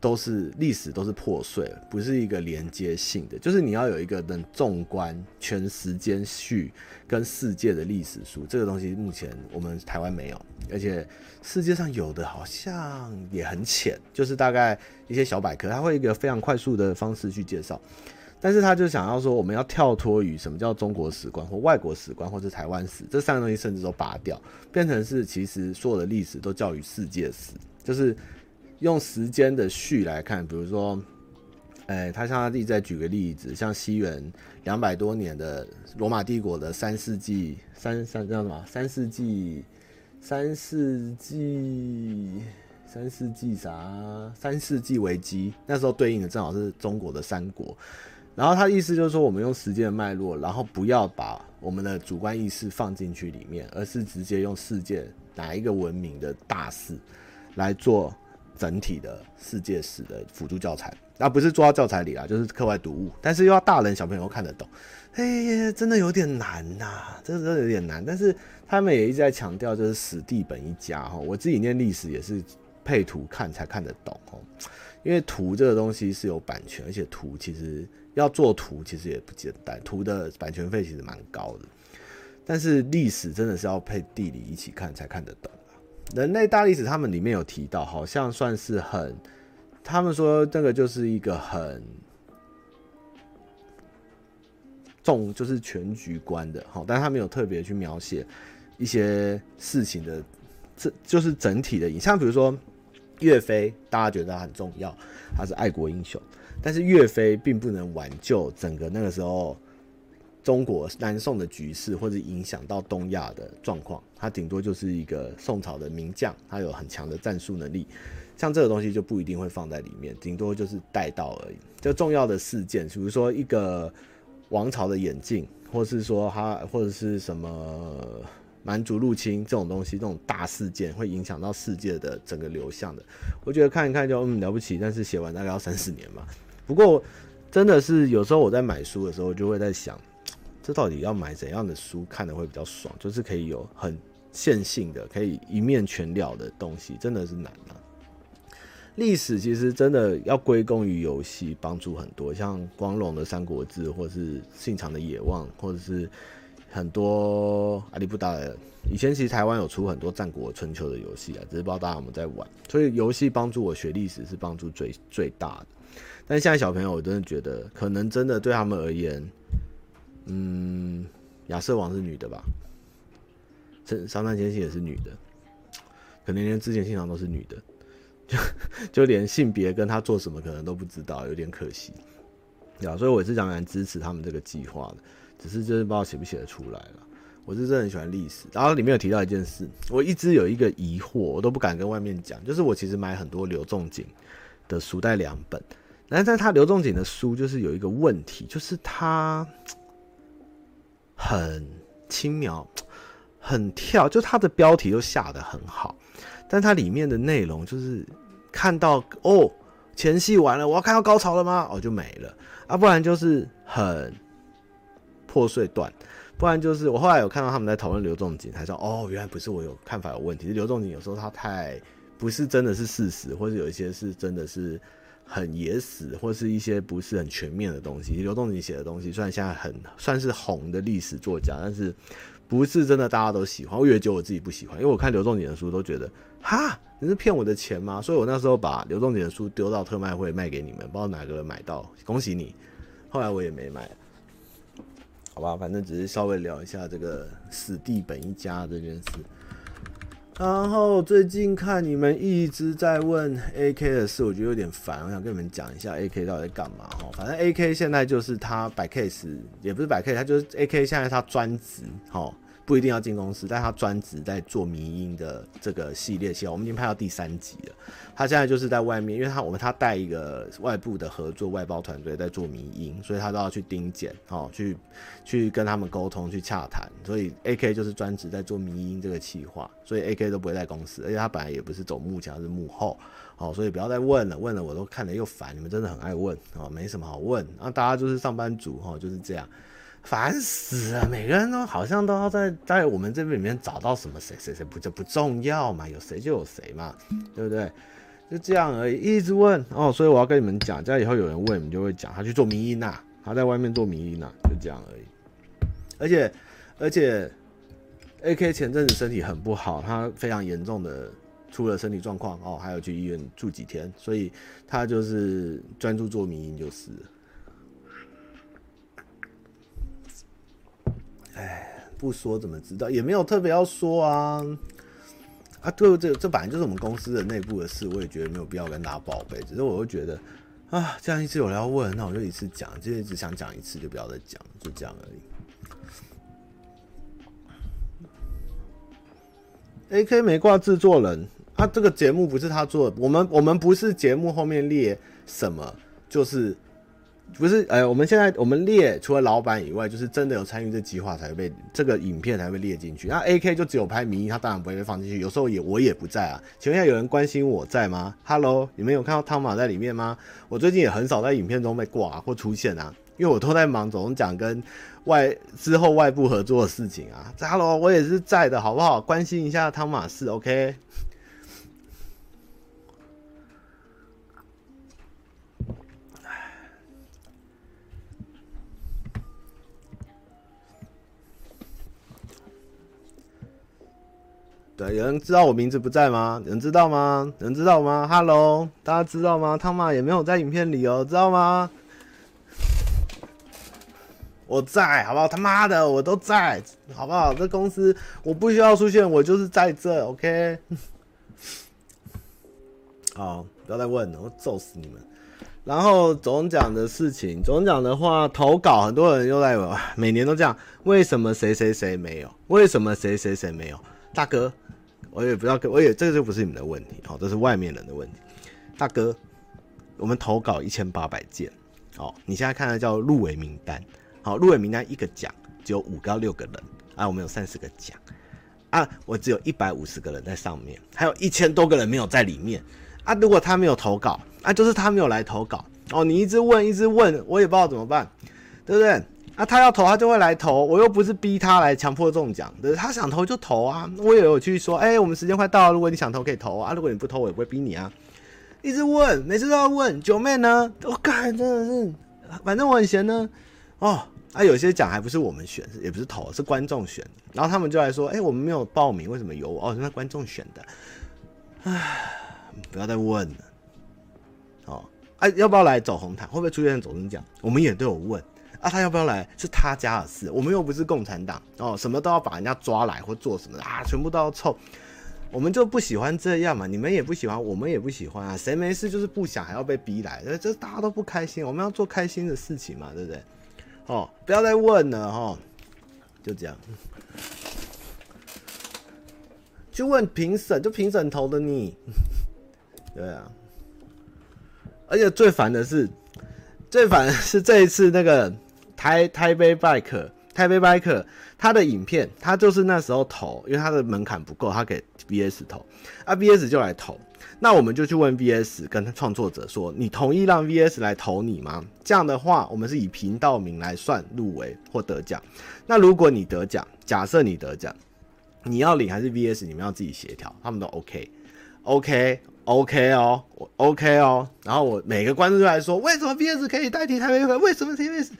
都是历史都是破碎，不是一个连接性的。就是你要有一个能纵观全时间序跟世界的历史书，这个东西目前我们台湾没有，而且世界上有的好像也很浅，就是大概一些小百科，它会一个非常快速的方式去介绍。但是他就想要说，我们要跳脱于什么叫中国史观或外国史观，或是台湾史这三个东西，甚至都拔掉，变成是其实所有的历史都叫于世界史，就是用时间的序来看。比如说，哎，他像他自己再举个例子，像西元两百多年的罗马帝国的三世纪，三三叫什么？三世纪，三世纪。三世纪啥？三世纪危机那时候对应的正好是中国的三国，然后他的意思就是说，我们用时间的脉络，然后不要把我们的主观意识放进去里面，而是直接用世界哪一个文明的大事来做整体的世界史的辅助教材，啊不是做到教材里啦，就是课外读物，但是又要大人小朋友看得懂，哎，真的有点难呐、啊，真的有点难。但是他们也一直在强调，就是史地本一家哈，我自己念历史也是。配图看才看得懂哦，因为图这个东西是有版权，而且图其实要做图其实也不简单，图的版权费其实蛮高的。但是历史真的是要配地理一起看才看得懂。人类大历史他们里面有提到，好像算是很，他们说这个就是一个很重，就是全局观的好，但他没有特别去描写一些事情的，这就是整体的影像，比如说。岳飞，大家觉得他很重要，他是爱国英雄，但是岳飞并不能挽救整个那个时候中国南宋的局势，或者影响到东亚的状况。他顶多就是一个宋朝的名将，他有很强的战术能力。像这个东西就不一定会放在里面，顶多就是带到而已。就重要的事件，比如说一个王朝的演进，或是说他或者是什么。蛮族入侵这种东西，这种大事件会影响到世界的整个流向的。我觉得看一看就嗯了不起，但是写完大概要三四年嘛。不过真的是有时候我在买书的时候，就会在想，这到底要买怎样的书看的会比较爽？就是可以有很线性的，可以一面全了的东西，真的是难啊。历史其实真的要归功于游戏，帮助很多，像光荣的《三国志》，或是信长的《野望》，或者是。很多阿里不达的。以前其实台湾有出很多战国春秋的游戏啊，只是不知道大家有没有在玩。所以游戏帮助我学历史是帮助最最大的。但现在小朋友，我真的觉得可能真的对他们而言，嗯，亚瑟王是女的吧？这商战千禧也是女的，可能连之前信长都是女的，就就连性别跟他做什么可能都不知道，有点可惜。对啊，所以我是仍然支持他们这个计划的，只是就是不知道写不写得出来了。我是真的很喜欢历史，然后里面有提到一件事，我一直有一个疑惑，我都不敢跟外面讲，就是我其实买很多刘仲景的书带两本，但是他刘仲景的书就是有一个问题，就是他 [TSK] 很轻描，[TSK] 很跳，就他的标题都下得很好，但他里面的内容就是看到哦前戏完了，我要看到高潮了吗？哦就没了啊，不然就是很破碎断。不然就是我后来有看到他们在讨论刘仲景，才说哦，原来不是我有看法有问题，是刘仲景有时候他太不是真的是事实，或者有一些是真的是很野史，或是一些不是很全面的东西。刘仲景写的东西虽然现在很算是红的历史作家，但是不是真的大家都喜欢。我以为就我自己不喜欢，因为我看刘仲景的书都觉得哈，你是骗我的钱吗？所以我那时候把刘仲景的书丢到特卖会卖给你们，不知道哪个人买到，恭喜你。后来我也没买。好吧，反正只是稍微聊一下这个史蒂本一家这件事。然后最近看你们一直在问 AK 的事，我觉得有点烦。我想跟你们讲一下 AK 到底在干嘛哈。反正 AK 现在就是他摆 case，也不是摆 case，他就是 AK 现在他专职哦。不一定要进公司，但他专职在做迷音的这个系列戏，我们已经拍到第三集了。他现在就是在外面，因为他我们他带一个外部的合作外包团队在做迷音，所以他都要去盯检，哦，去去跟他们沟通，去洽谈。所以 AK 就是专职在做迷音这个企划，所以 AK 都不会在公司，而且他本来也不是走幕前，而是幕后，哦，所以不要再问了，问了我都看了又烦，你们真的很爱问，哦，没什么好问，那大家就是上班族，哈，就是这样。烦死了！每个人都好像都要在在我们这边里面找到什么谁谁谁不就不重要嘛？有谁就有谁嘛，对不对？就这样而已，一直问哦。所以我要跟你们讲，这样以后有人问，你们就会讲他去做迷因呐，他在外面做迷因呐，就这样而已。而且而且，AK 前阵子身体很不好，他非常严重的出了身体状况哦，还有去医院住几天，所以他就是专注做迷因就是。哎，不说怎么知道？也没有特别要说啊。啊，对，这这本来就是我们公司的内部的事，我也觉得没有必要跟大家报备。只是我会觉得，啊，这样一直有人要问，那我就一次讲，就一直想讲一次，就不要再讲，就这样而已。AK 没挂制作人，他、啊、这个节目不是他做的，我们我们不是节目后面列什么，就是。不是，哎、欸，我们现在我们列除了老板以外，就是真的有参与这计划才会被这个影片才会列进去。那 AK 就只有拍迷，他当然不会被放进去。有时候也我也不在啊。请问一下，有人关心我在吗？Hello，你们有看到汤马在里面吗？我最近也很少在影片中被挂或出现啊，因为我都在忙总讲跟外之后外部合作的事情啊。Hello，我也是在的，好不好？关心一下汤马士，OK。对，有人知道我名字不在吗？有人知道吗？有人知道吗？Hello，大家知道吗？汤马也没有在影片里哦，知道吗？我在，好不好？他妈的，我都在，好不好？这公司我不需要出现，我就是在这，OK。[LAUGHS] 好，不要再问了，我揍死你们。然后总讲的事情，总讲的话，投稿很多人又在问，每年都这样，为什么谁谁谁没有？为什么谁谁谁没有？大哥。我也不知道，我也这个就不是你们的问题，好，这是外面人的问题。大哥，我们投稿一千八百件，好，你现在看的叫入围名单，好，入围名单一个奖只有五到六个人，啊，我们有三十个奖，啊，我只有一百五十个人在上面，还有一千多个人没有在里面，啊，如果他没有投稿，啊，就是他没有来投稿，哦，你一直问一直问，我也不知道怎么办，对不对？啊，他要投，他就会来投，我又不是逼他来强迫中奖，对，他想投就投啊。我也有去说，哎、我们时间快到了，如果你想投可以投啊，如果你不投，我也不会逼你啊。一直问，每次都要问，九妹呢？我、哦、干，真的是，反正我很闲呢。哦，啊，有些奖还不是我们选，也不是投，是观众选。然后他们就来说，哎、我们没有报名，为什么有我？哦，那观众选的。唉，不要再问了。哦，啊，要不要来走红毯？会不会出现走钟奖？我们也都有问。啊，他要不要来？是他家的事，我们又不是共产党哦，什么都要把人家抓来或做什么啊，全部都要凑。我们就不喜欢这样嘛，你们也不喜欢，我们也不喜欢啊。谁没事就是不想，还要被逼来，这大家都不开心。我们要做开心的事情嘛，对不对？哦，不要再问了哈、哦，就这样。去问评审，就评审投的你。对啊，而且最烦的是，最烦的是这一次那个台台北 Bike。台北 bike，他的影片，他就是那时候投，因为他的门槛不够，他给 VS 投，啊 VS 就来投，那我们就去问 VS 跟创作者说，你同意让 VS 来投你吗？这样的话，我们是以频道名来算入围或得奖。那如果你得奖，假设你得奖，你要领还是 VS？你们要自己协调，他们都。OK, OK OK 哦，我 OK 哦，然后我每个观众就来说，为什么 VS 可以代替台北百合为什么 TVS？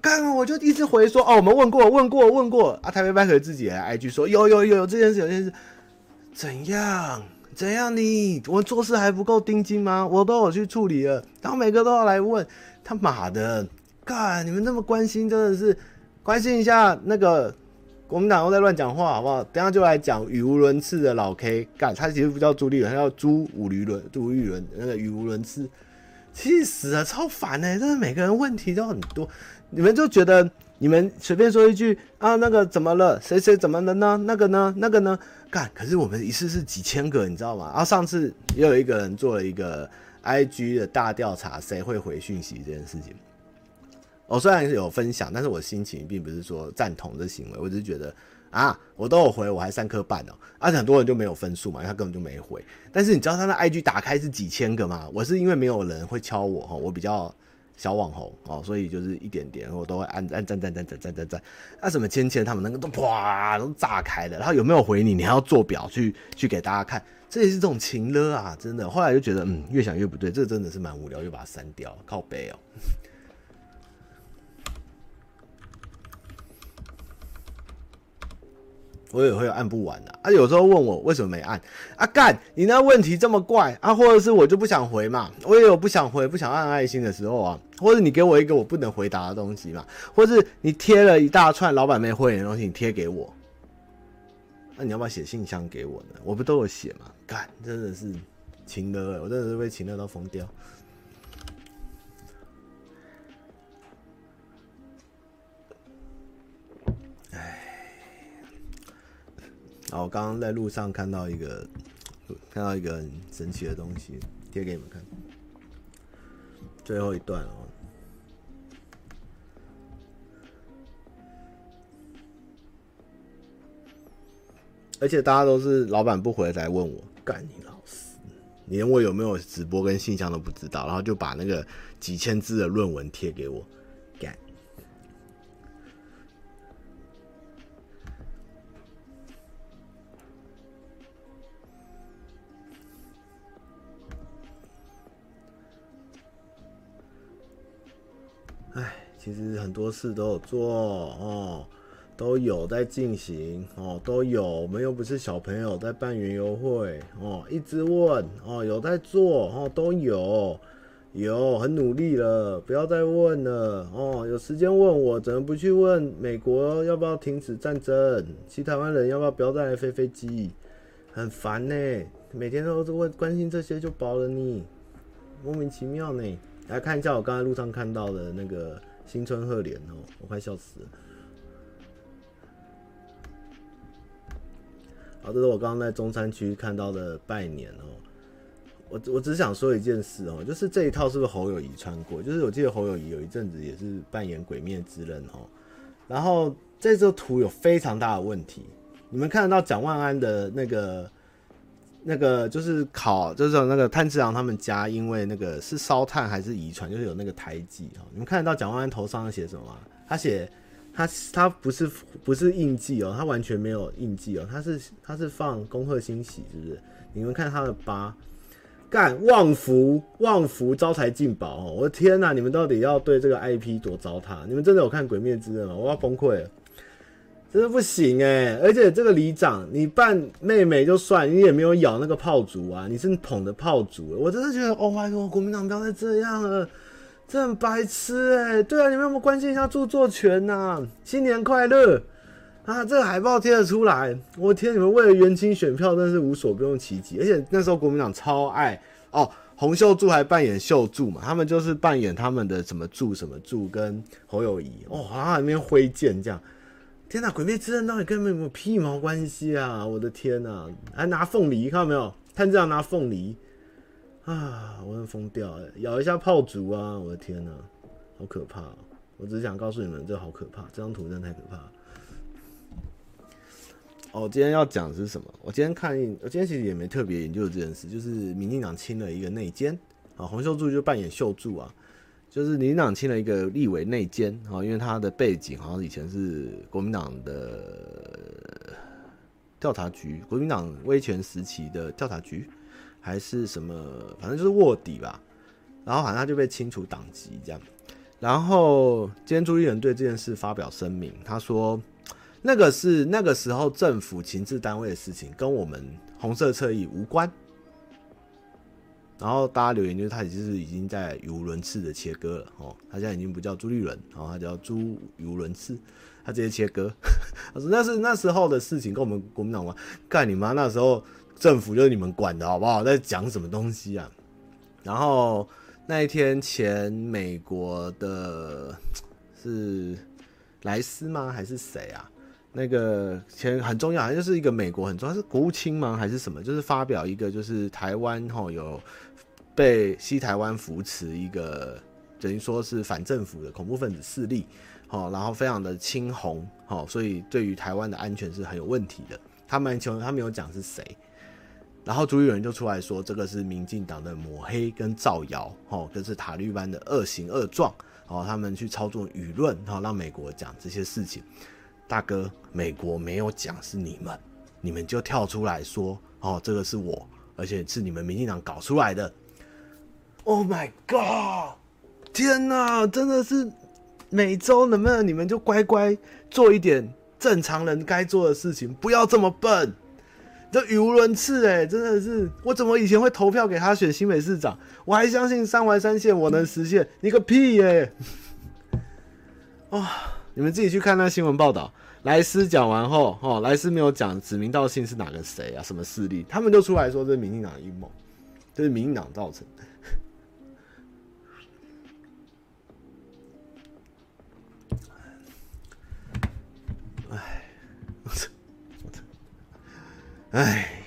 刚刚我就一直回说，哦，我们问过，问过，问过啊，台北百合自己来 IG 说，有有有有这件事，有这件事，怎样怎样你？我做事还不够盯紧吗？我都有去处理了，然后每个都要来问，他妈的，干，你们那么关心，真的是关心一下那个。国民党又在乱讲话，好不好？等下就来讲语无伦次的老 K 干，他其实不叫朱立伦，他叫朱武驴伦，朱玉伦那个语无伦次，气死了，超烦哎！真的每个人问题都很多，你们就觉得你们随便说一句啊，那个怎么了？谁谁怎么了呢？那个呢？那个呢？干，可是我们一次是几千个，你知道吗？然后上次也有一个人做了一个 IG 的大调查，谁会回讯息这件事情。我虽然是有分享，但是我心情并不是说赞同这行为，我只是觉得啊，我都有回，我还三颗半哦，而且很多人就没有分数嘛，因为他根本就没回。但是你知道他的 IG 打开是几千个吗？我是因为没有人会敲我哈，我比较小网红哦，所以就是一点点我都会按按赞赞赞赞赞赞赞。那什么芊芊他们那个都哇都炸开了，然后有没有回你？你还要做表去去给大家看，这也是这种情勒啊，真的。后来就觉得嗯，越想越不对，这个真的是蛮无聊，就把它删掉，靠北哦。我也会按不完的啊，有时候问我为什么没按啊？干，你那问题这么怪啊，或者是我就不想回嘛，我也有不想回、不想按爱心的时候啊，或者你给我一个我不能回答的东西嘛，或是你贴了一大串老板没回的东西，你贴给我，那、你要不要写信箱给我呢？我不都有写吗？干，真的是情勒，我真的是被情勒到疯掉。好，我刚刚在路上看到一个，看到一个很神奇的东西，贴给你们看。最后一段哦，而且大家都是老板不回来问我，干你老师，你连我有没有直播跟信箱都不知道，然后就把那个几千字的论文贴给我。其实很多事都有做哦，都有在进行哦，都有。我们又不是小朋友在办园游会哦，一直问哦，有在做哦，都有，有很努力了，不要再问了哦。有时间问我，怎么不去问美国要不要停止战争？其他台湾人要不要不要再来飞飞机？很烦呢，每天都是问关心这些就饱了你，莫名其妙呢。来看一下我刚才路上看到的那个。新春贺年哦，我快笑死了。好，这是我刚刚在中山区看到的拜年哦。我我只想说一件事哦，就是这一套是不是侯友谊穿过？就是我记得侯友谊有一阵子也是扮演鬼灭之刃哦。然后这张图有非常大的问题，你们看得到蒋万安的那个？那个就是考，就是那个炭治郎他们家，因为那个是烧炭还是遗传，就是有那个胎记哦。你们看得到蒋万安头上写什么吗？他写他他不是不是印记哦，他完全没有印记哦，他是他是放恭贺新喜，是不是？你们看他的疤，干旺福旺福招财进宝哦！我的天哪，你们到底要对这个 IP 多糟蹋？你们真的有看《鬼灭之刃》吗？我要崩溃了，真的不行哎！而且这个里长，你扮妹妹就算，你也没有咬那个炮竹啊，你是捧的炮竹，我真的觉得哦，拜托国民党不要再这样了，这很白痴哎！对啊，你们有没有关心一下著作权呐、啊？新年快乐！啊，这个海报贴了出来，我天！你们为了元青选票，真是无所不用其极。而且那时候国民党超爱哦，洪秀柱还扮演秀柱嘛，他们就是扮演他们的什么柱什么柱跟侯友宜哦，好像里面挥剑这样。天哪，鬼灭之刃到底跟你们有没有屁毛关系啊？我的天哪，还拿凤梨，看到没有？他这样拿凤梨啊，我要疯掉了！咬一下炮竹啊！我的天哪，好可怕！我只是想告诉你们，这好可怕，这张图真的太可怕了。哦，今天要讲的是什么？我今天看，我今天其实也没特别研究这件事，就是民进党清了一个内奸啊，洪秀柱就扮演秀柱啊，就是民进党清了一个立委内奸啊，因为他的背景好像以前是国民党的调查局，国民党威权时期的调查局，还是什么，反正就是卧底吧，然后好像他就被清除党籍这样，然后今天朱立伦对这件事发表声明，他说。那个是那个时候政府情治单位的事情，跟我们红色侧翼无关。然后大家留言就是他其实已经在语无伦次的切割了哦，他现在已经不叫朱立伦，然后他叫朱语无伦次，他直接切割。[LAUGHS] 他说那是那时候的事情，跟我们国民党玩。干你妈！那时候政府就是你们管的好不好？在讲什么东西啊？然后那一天前美国的是莱斯吗？还是谁啊？那个前很重要，好像就是一个美国很重要，是国务卿吗？还是什么？就是发表一个，就是台湾吼有被西台湾扶持一个，等于说是反政府的恐怖分子势力，吼，然后非常的亲红，吼，所以对于台湾的安全是很有问题的。他们求他没有讲是谁，然后朱立伦就出来说，这个是民进党的抹黑跟造谣，哦，这是塔利班的恶行恶状，哦，他们去操纵舆论，然后让美国讲这些事情。大哥，美国没有讲是你们，你们就跳出来说哦，这个是我，而且是你们民进党搞出来的。Oh my god！天哪，真的是每周能不能你们就乖乖做一点正常人该做的事情，不要这么笨，这语无伦次哎，真的是我怎么以前会投票给他选新北市长？我还相信三环三线我能实现，你个屁耶！哦，你们自己去看那新闻报道。莱斯讲完后，哦，莱斯没有讲指名道姓是哪个谁啊，什么势力，他们就出来说这是民进党的阴谋，这是民进党造成的。[LAUGHS] 哎，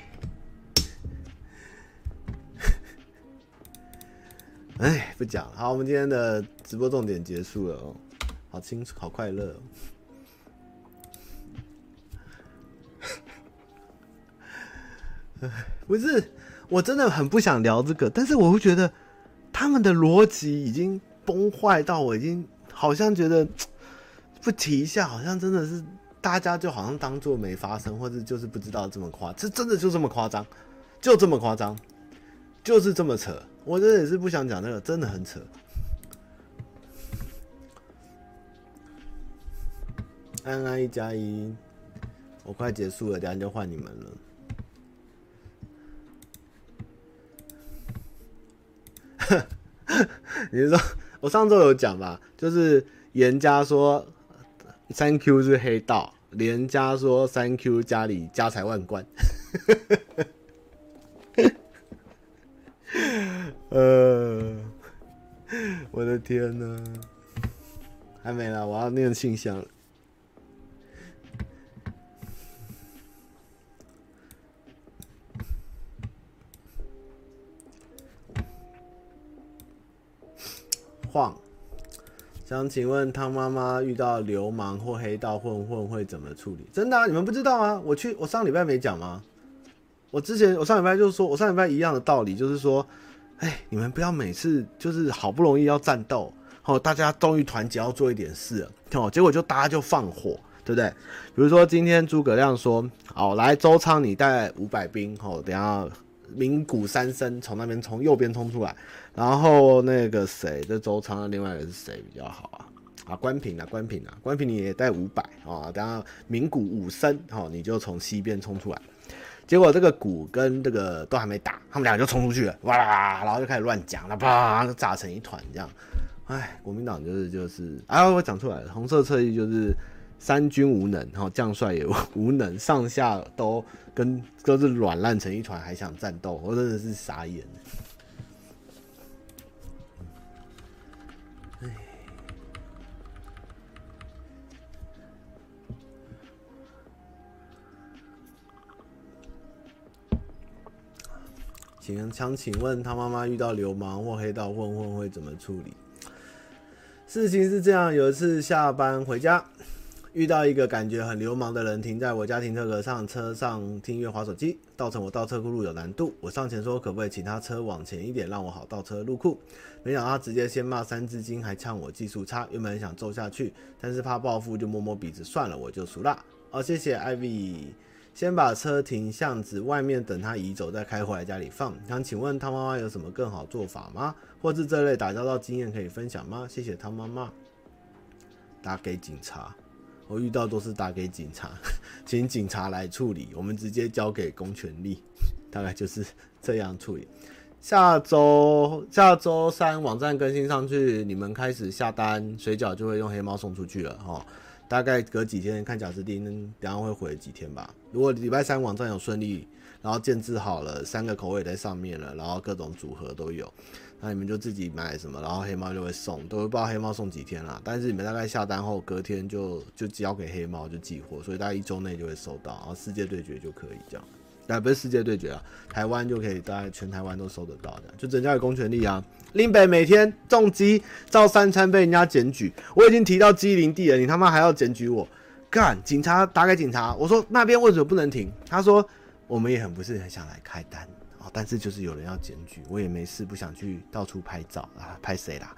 [LAUGHS] 哎，不讲了。好，我们今天的直播重点结束了哦，好清楚，好快乐哦。[LAUGHS] 不是，我真的很不想聊这个，但是我会觉得他们的逻辑已经崩坏到我已经好像觉得 [TSK] 不提一下，好像真的是大家就好像当做没发生，或者就是不知道这么夸，这真的就这么夸张，就这么夸张，就是这么扯。我真的也是不想讲那个，真的很扯。安安一加一，我快结束了，等下就换你们了。[LAUGHS] 你是说，我上周有讲吧？就是严家说三 Q 是黑道，连家说三 Q 家里家财万贯。[LAUGHS] 呃，我的天哪，还没啦，我要念信箱了。晃，想请问汤妈妈遇到流氓或黑道混混会怎么处理？真的啊，你们不知道吗？我去，我上礼拜没讲吗？我之前我上礼拜就是说，我上礼拜一样的道理，就是说，哎，你们不要每次就是好不容易要战斗，哦，大家终于团结要做一点事，哦，结果就大家就放火，对不对？比如说今天诸葛亮说，好，来周仓你带五百兵，哦，等下鸣鼓三声从那边从右边冲出来，然后那个谁，这周仓的另外一个是谁比较好啊？啊，关平啊，关平啊，关平你也带五百啊，等下名古五生，哦，你就从西边冲出来。结果这个鼓跟这个都还没打，他们俩就冲出去了，哇啦，然后就开始乱讲了，啪，就炸成一团这样。哎，国民党就是就是，啊，我讲出来了，红色侧翼就是三军无能，然后将帅也无能，上下都跟都是软烂成一团，还想战斗，我真的是傻眼。请想请问他妈妈遇到流氓或黑道混混会怎么处理？事情是这样，有一次下班回家，遇到一个感觉很流氓的人停在我家停车格上，车上听音乐、滑手机，造成我倒车库路有难度。我上前说可不可以请他车往前一点，让我好倒车入库。没想到他直接先骂三字经，还呛我技术差。原本想揍下去，但是怕报复，就摸摸鼻子算了，我就输了。哦，谢谢 Ivy。先把车停巷子外面，等他移走，再开回来家里放。想请问汤妈妈有什么更好做法吗？或是这类打交道经验可以分享吗？谢谢汤妈妈。打给警察，我遇到都是打给警察，[LAUGHS] 请警察来处理，我们直接交给公权力，大概就是这样处理。下周下周三网站更新上去，你们开始下单，水饺就会用黑猫送出去了哈。大概隔几天看贾斯汀，等下会回几天吧。如果礼拜三网站有顺利，然后建制好了，三个口味在上面了，然后各种组合都有，那你们就自己买什么，然后黑猫就会送，都不知道黑猫送几天啦。但是你们大概下单后隔天就就交给黑猫就寄货，所以大概一周内就会收到，然后世界对决就可以这样。啊，不是世界对决啊，台湾就可以，大概全台湾都收得到的，就增加个公权力啊。林北每天重击照三餐被人家检举，我已经提到机灵地了，你他妈还要检举我？干！警察打给警察，我说那边为什么不能停？他说我们也很不是很想来开单哦，但是就是有人要检举，我也没事，不想去到处拍照啊，拍谁啦？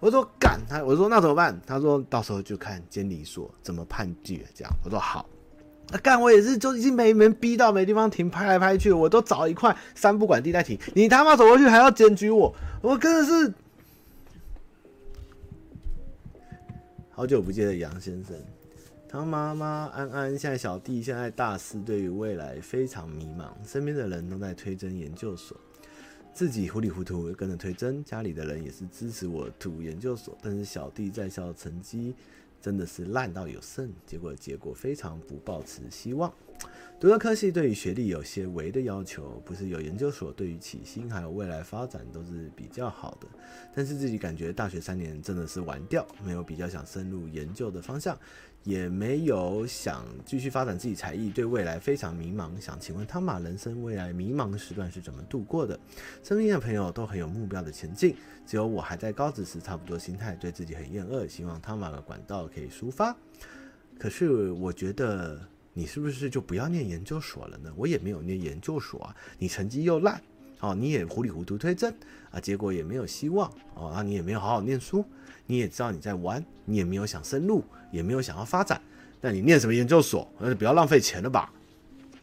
我说干他，我说那怎么办？他说到时候就看监理所怎么判决这样。我说好。干我也是，就已经没人逼到没地方停，拍来拍去，我都找一块三不管地带停。你他妈走过去还要检举我，我真的是好久不见的杨先生。他妈妈安安，现在小弟现在大四，对于未来非常迷茫，身边的人都在推甄研究所，自己糊里糊涂跟着推甄，家里的人也是支持我读研究所，但是小弟在校成绩。真的是烂到有剩，结果结果非常不抱持希望。读了科系对于学历有些微的要求，不是有研究所，对于起薪还有未来发展都是比较好的。但是自己感觉大学三年真的是玩掉，没有比较想深入研究的方向。也没有想继续发展自己才艺，对未来非常迷茫。想请问汤玛，人生未来迷茫的时段是怎么度过的？身边的朋友都很有目标的前进，只有我还在高职时差不多心态，对自己很厌恶。希望汤玛的管道可以抒发。可是我觉得你是不是就不要念研究所了呢？我也没有念研究所啊，你成绩又烂哦，你也糊里糊涂推甄啊，结果也没有希望哦，啊，你也没有好好念书。你也知道你在玩，你也没有想深入，也没有想要发展，那你念什么研究所？那就不要浪费钱了吧。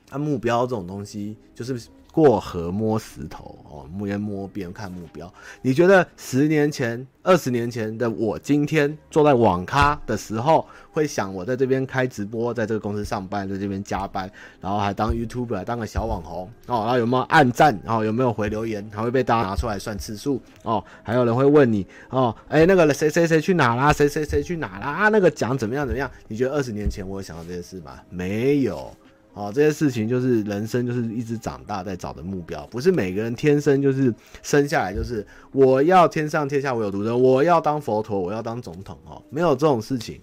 按目标这种东西，就是。过河摸石头哦，边摸边看目标。你觉得十年前、二十年前的我，今天坐在网咖的时候，会想我在这边开直播，在这个公司上班，在这边加班，然后还当 YouTuber，当个小网红哦，然后有没有按赞，然后有没有回留言，还会被大家拿出来算次数哦，还有人会问你哦，哎，那个谁谁谁去哪啦？谁谁谁去哪啦？啊，那个奖怎么样怎么样？你觉得二十年前我有想到这些事吗？没有。哦，这些事情就是人生，就是一直长大在找的目标，不是每个人天生就是生下来就是我要天上天下我有独尊，我要当佛陀，我要当总统哦，没有这种事情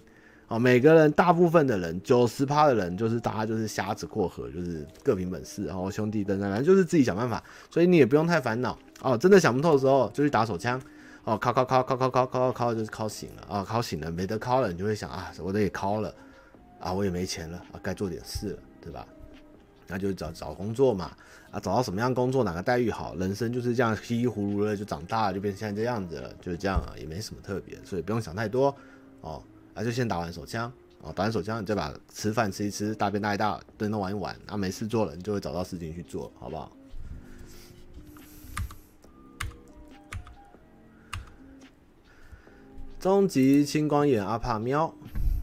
哦。每个人，大部分的人，九十趴的人就是大家就是瞎子过河，就是各凭本事，然后兄弟等等，反正就是自己想办法，所以你也不用太烦恼哦。真的想不透的时候就去打手枪哦，敲敲敲敲敲敲敲敲就是敲醒了啊，敲醒了没得敲了，你就会想啊，我得也敲了啊，我也没钱了啊，该做点事了。对吧？那就找找工作嘛啊找到什么样工作哪个待遇好人生就是这样稀里糊涂的就长大了就变成现在这样子了就是这样啊也没什么特别所以不用想太多哦那就先打完手枪哦打完手枪你再把吃饭吃一吃大便大一大蹲那玩一玩啊没事做了你就会找到事情去做好不好？终极青光眼阿帕喵。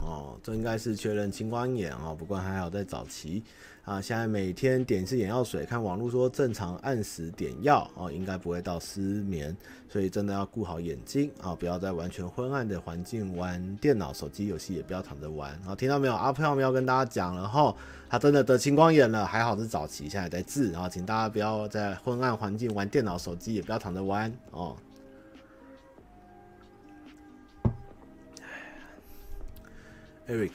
哦，这应该是确认青光眼哦，不过还好在早期。啊，现在每天点一次眼药水，看网络说正常按时点药哦，应该不会到失眠，所以真的要顾好眼睛啊，不要在完全昏暗的环境玩电脑、手机游戏，也不要躺着玩。好，听到没有？阿飘要跟大家讲了哈，他真的得青光眼了，还好是早期，现在在治。然后请大家不要在昏暗环境玩电脑、手机，也不要躺着玩哦。Eric。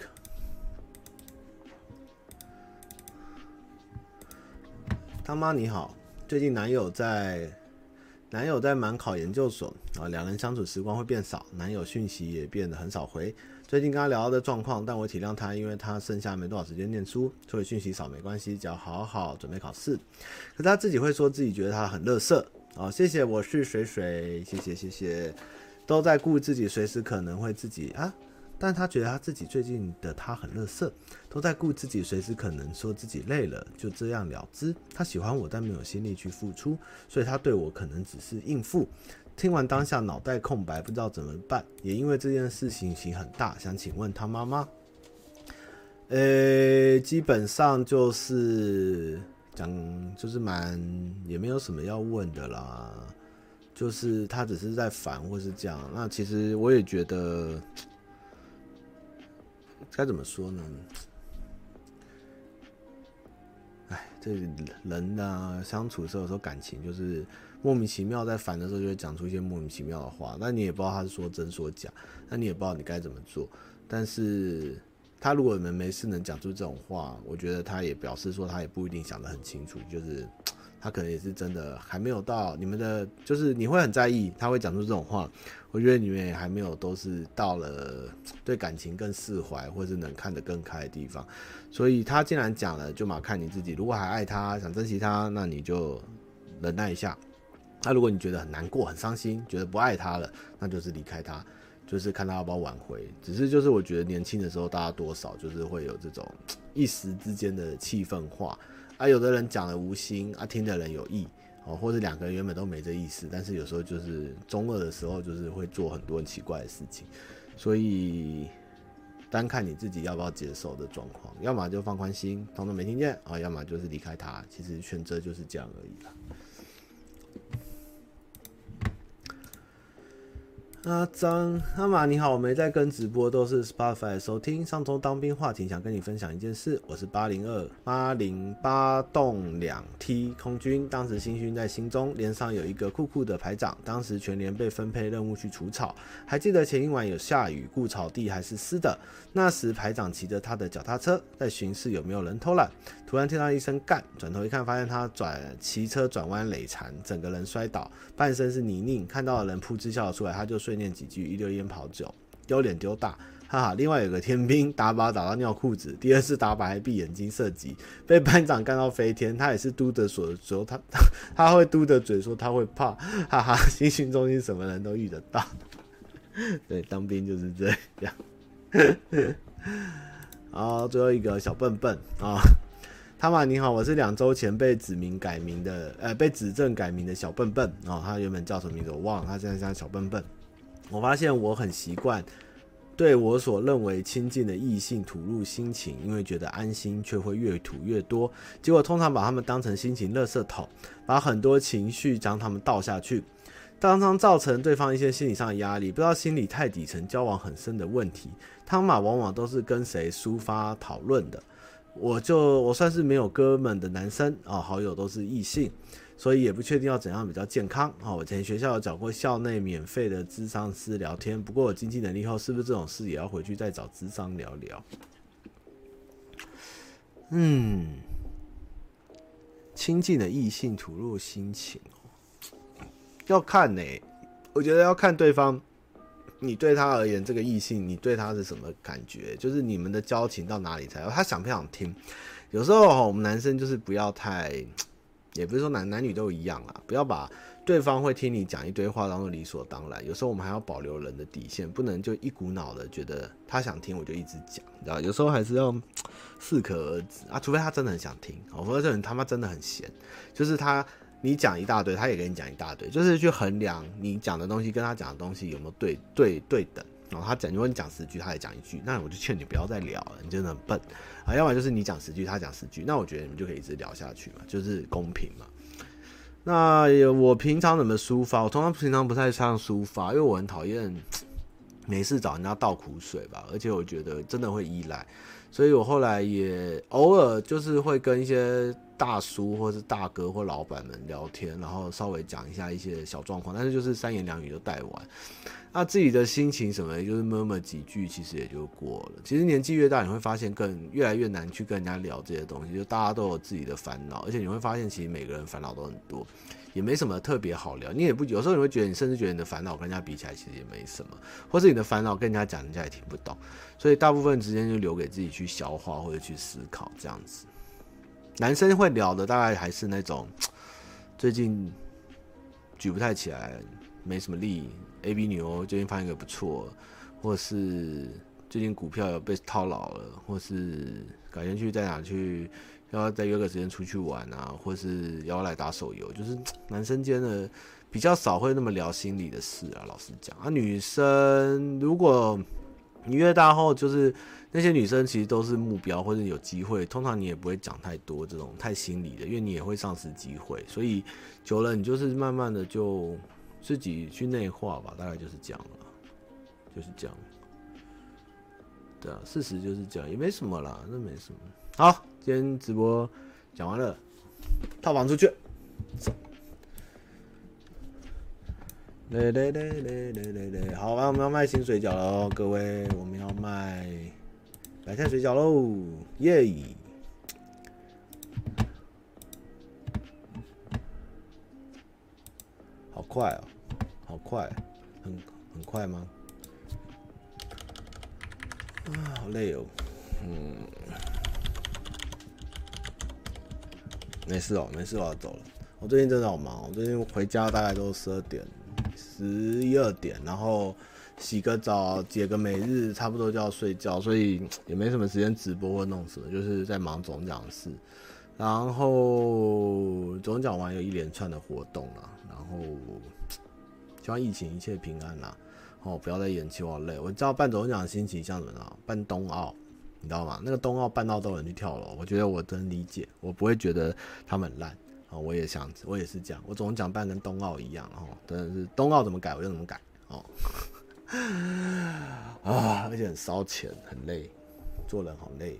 他妈你好，最近男友在男友在忙考研究所啊，两人相处时光会变少，男友讯息也变得很少回。最近跟他聊的状况，但我体谅他，因为他剩下没多少时间念书，所以讯息少没关系，只要好好准备考试。可他自己会说自己觉得他很垃圾啊，谢谢，我是水水，谢谢谢谢，都在顾自己，随时可能会自己啊。但他觉得他自己最近的他很乐色，都在顾自己，随时可能说自己累了，就这样了之。他喜欢我，但没有心力去付出，所以他对我可能只是应付。听完当下脑袋空白，不知道怎么办。也因为这件事情情很大，想请问他妈妈。呃、基本上就是讲，就是蛮也没有什么要问的啦，就是他只是在烦或是这样。那其实我也觉得。该怎么说呢？哎，这人呢，相处的时候，有时候感情就是莫名其妙，在烦的时候就会讲出一些莫名其妙的话。那你也不知道他是说真说假，那你也不知道你该怎么做。但是他如果你们没事能讲出这种话，我觉得他也表示说他也不一定想得很清楚，就是。他可能也是真的还没有到你们的，就是你会很在意他会讲出这种话。我觉得你们也还没有都是到了对感情更释怀，或是能看得更开的地方。所以他既然讲了，就嘛看你自己。如果还爱他，想珍惜他，那你就忍耐一下。那如果你觉得很难过、很伤心，觉得不爱他了，那就是离开他，就是看他要不要挽回。只是就是我觉得年轻的时候，大家多少就是会有这种 [TSK] 一时之间的气氛化。啊，有的人讲了无心，啊，听的人有意，哦，或者两个人原本都没这意思，但是有时候就是中二的时候，就是会做很多很奇怪的事情，所以单看你自己要不要接受的状况，要么就放宽心，当做没听见啊，要么就是离开他，其实选择就是这样而已了。阿张阿玛你好，我没在跟直播，都是 Spotify 收听。上周当兵话题，想跟你分享一件事。我是八零二八零八栋两梯空军，当时新训在新中，连上有一个酷酷的排长。当时全连被分配任务去除草，还记得前一晚有下雨，故草地还是湿的。那时排长骑着他的脚踏车在巡视有没有人偷懒，突然听到一声干，转头一看，发现他转骑车转弯累残，整个人摔倒，半身是泥泞。看到的人噗嗤笑出来，他就。碎念几句，一溜烟跑走，丢脸丢大，哈哈。另外有个天兵打靶打到尿裤子，第二次打靶还闭眼睛射击，被班长干到飞天。他也是嘟着嘴说他他，[LAUGHS] 他会嘟着嘴说他会怕，哈哈。新训中心什么人都遇得到，[LAUGHS] 对，当兵就是这样。[LAUGHS] 好，最后一个小笨笨啊，他玛你好，我是两周前被指名改名的，呃，被指正改名的小笨笨啊。他原本叫什么名字我忘了，他现在叫小笨笨。我发现我很习惯对我所认为亲近的异性吐露心情，因为觉得安心，却会越吐越多。结果通常把他们当成心情垃圾桶，把很多情绪将他们倒下去，常常造成对方一些心理上的压力。不知道心理太底层、交往很深的问题。汤马往往都是跟谁抒发讨论的？我就我算是没有哥们的男生啊，好友都是异性。所以也不确定要怎样比较健康。好，我前学校有找过校内免费的咨商师聊天，不过我经济能力后，是不是这种事也要回去再找咨商聊聊？嗯，亲近的异性吐露心情，要看呢、我觉得要看对方，你对他而言，这个异性，你对他是什么感觉？就是你们的交情到哪里才？他想不想听？有时候我们男生就是不要太。[TSK] 也不是说男男女都一样啦，不要把对方会听你讲一堆话当做理所当然。有时候我们还要保留人的底线，不能就一股脑的觉得他想听我就一直讲，你知道？有时候还是要 [TSK] 适可而止啊，除非他真的很想听。我说这人他妈真的很闲，就是他你讲一大堆，他也跟你讲一大堆，就是去衡量你讲的东西跟他讲的东西有没有对对对等。然后他讲，如果你讲十句，他也讲一句，那我就劝你不要再聊了，你真的很笨啊。要不然就是你讲十句，他讲十句，那我觉得你们就可以一直聊下去嘛，就是公平嘛。那我平常怎么抒发？我通常平常不太唱抒发，因为我很讨厌没事找人家倒苦水吧，而且我觉得真的会依赖，所以我后来也偶尔就是会跟一些大叔或是大哥或老板们聊天，然后稍微讲一下一些小状况，但是就是三言两语就带完。那自己的心情什么，就是 murmur 几句，其实也就过了。其实年纪越大，你会发现更越来越难去跟人家聊这些东西，就大家都有自己的烦恼，而且你会发现，其实每个人烦恼都很多，也没什么特别好聊。你也不有时候你会觉得，你甚至觉得你的烦恼跟人家比起来，其实也没什么，或是你的烦恼跟人家讲，人家也听不懂。所以大部分时间就留给自己去消化或者去思考这样子。男生会聊的大概还是那种 [TSK] 最近举不太起来，没什么力。A B 女哦最近发现一个不错，或是 [TSK] 最近股票有被套牢了，或是改天去在哪去，要，再约个时间出去玩啊，或是要来打手游，就是 [TSK] 男生间的比较少会那么聊心里的事啊。老实讲啊，女生如果你越大后，就是那些女生其实都是目标或者有机会，通常你也不会讲太多这种太心理的，因为你也会丧失机会，所以久了你就是慢慢的就。自己去内化吧，大概就是这样了，就是这样。对啊，事实就是这样，也没什么啦，那没什么。好，今天直播讲完了，套房出去。走。嘞嘞嘞嘞嘞嘞嘞，好，我们要卖新水饺了，各位，我们要卖白菜水饺喽，耶、好快哦。好快，很很快吗？啊，好累哦。嗯，没事哦，没事，我要走了。我最近真的好忙，我最近回家大概都十二点、十一二点，然后洗个澡、解个每日，差不多就要睡觉，所以也没什么时间直播或弄什么，就是在忙总讲事。然后总讲完有一连串的活动了，然后。希望疫情一切平安啦！哦，不要再延期，我好累。我知道办总奖的心情像什么？办冬奥，你知道吗？那个冬奥办到都有人去跳楼，我觉得我真理解，我不会觉得他们烂啊。我也想，我也是这样。我总讲办跟冬奥一样，哦，真的是冬奥怎么改我就怎么改哦。[LAUGHS] 啊，而且很烧钱，很累，做人好累。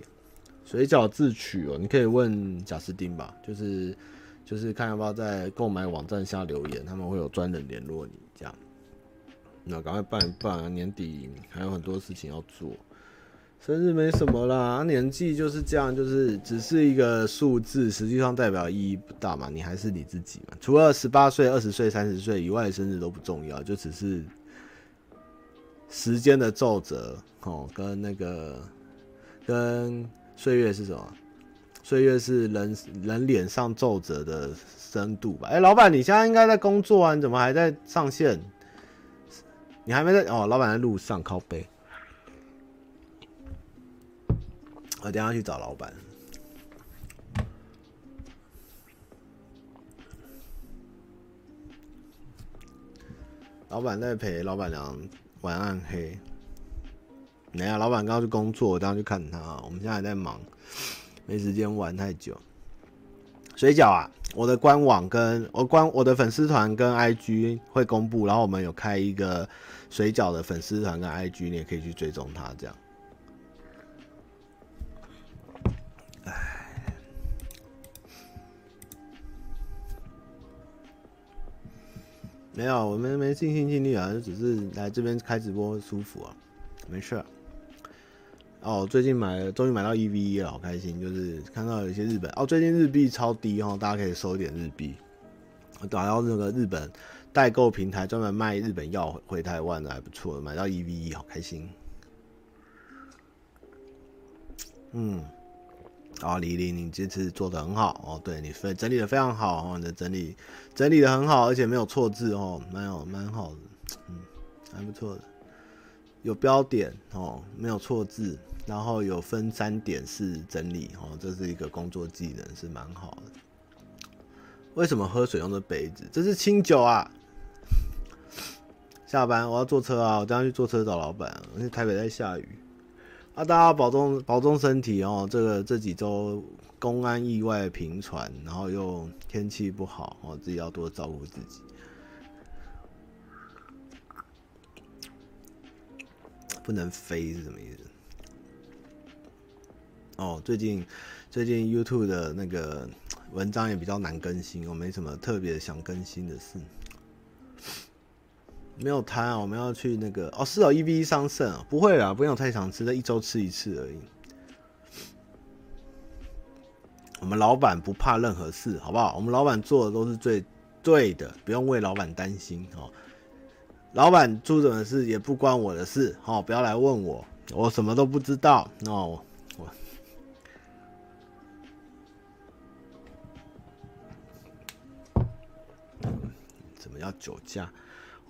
水饺自取哦，你可以问贾斯汀吧，就是就是看要不要在购买网站下留言，他们会有专人联络你这样。那赶快办一办，年底还有很多事情要做。生日没什么啦，年纪就是这样，就是只是一个数字，实际上代表意义不大嘛。你还是你自己嘛。除了十八岁、二十岁、三十岁以外的生日都不重要，就只是时间的皱褶哦，跟那个跟岁月是什么？岁月是人人脸上皱褶的深度吧？哎、老板，你现在应该在工作啊，你怎么还在上线？你还没在哦？老板在路上靠背，我等下去找老板。老板在陪老板娘玩暗黑。没啊，老板刚刚去工作，我等下去看他。我们现在还在忙，没时间玩太久。水饺啊，我的官网跟我官我的粉丝团跟 IG 会公布，然后我们有开一个水饺的粉丝团跟 IG，你也可以去追踪他。这样，没有，我们没尽心尽力啊，就只是来这边开直播舒服啊，没事。哦，最近买了，终于买到 EVE 了，好开心！就是看到有一些日本哦，最近日币超低哦，大家可以收一点日币。打到那个日本代购平台，专门卖日本药回台湾的，还不错，买到 EVE 好开心。嗯，啊，李玲，你这次做的很好哦，对你分整理的非常好哦，你的整理整理的很好，而且没有错字哦，蛮好蛮好的，嗯，还不错的，有标点哦，没有错字。然后有分三点式整理哦，这是一个工作技能，是蛮好的。为什么喝水用的杯子？这是清酒啊，[LAUGHS] 下班我要坐车啊，我等下去坐车找老板。因为台北在下雨啊，大家保重保重身体哦。这个这几周公安意外频传，然后又天气不好哦，自己要多照顾自己。不能飞是什么意思？哦，最近最近 YouTube 的那个文章也比较难更新，我没什么特别想更新的事。没有摊啊，我们要去那个哦，是哦，一 v 一上肾啊，不会啦，不用太常吃，这一周吃一次而已。我们老板不怕任何事，好不好？我们老板做的都是最对的，不用为老板担心哦。老板做什么事也不关我的事，哦，不要来问我，我什么都不知道哦。我怎么要酒驾？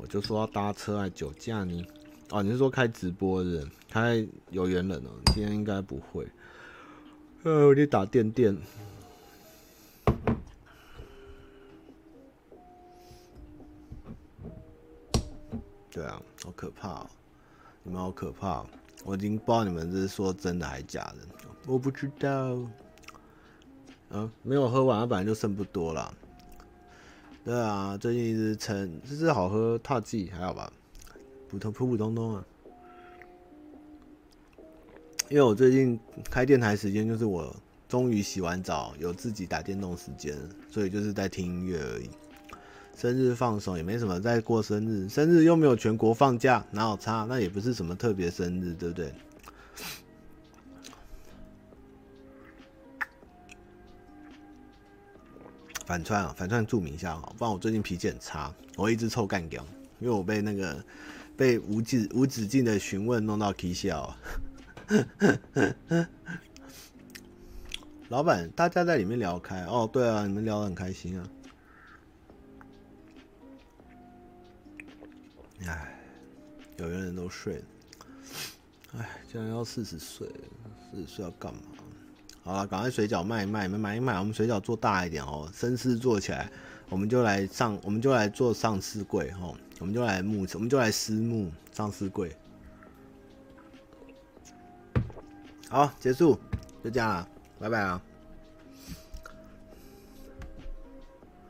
我就说要搭车来酒驾你。哦，你是说开直播的人？开有缘人哦，今天应该不会。呃，我去打电电。对啊，好可怕哦！你们好可怕哦，我已经不知道你们这是说真的还是假的，我不知道。啊，没有喝完，本来就剩不多了。对啊，最近一直撑，这是好喝，踏剂还好吧？普通普普通通啊。因为我最近开电台时间就是我终于洗完澡，有自己打电动时间，所以就是在听音乐而已。生日放松也没什么，在过生日，生日又没有全国放假，哪有差？那也不是什么特别生日，对不对？反串啊，反串注明一下哈，不然我最近脾气很差，我一直臭干譙，因为我被那个被无止无止境的询问弄到啼笑。[LAUGHS] 老板，大家在里面聊开哦，对啊，你们聊得很开心啊。唉，有缘人都睡了。唉，竟然要四十岁，四十岁要干嘛？好了，赶快水饺卖一卖，你们买一买，我们水饺做大一点哦，生势做起来，我们就来上，我们就来做上市柜哦，我们就来募，我们就来私募上市柜。好，结束，就这样了，拜拜啊。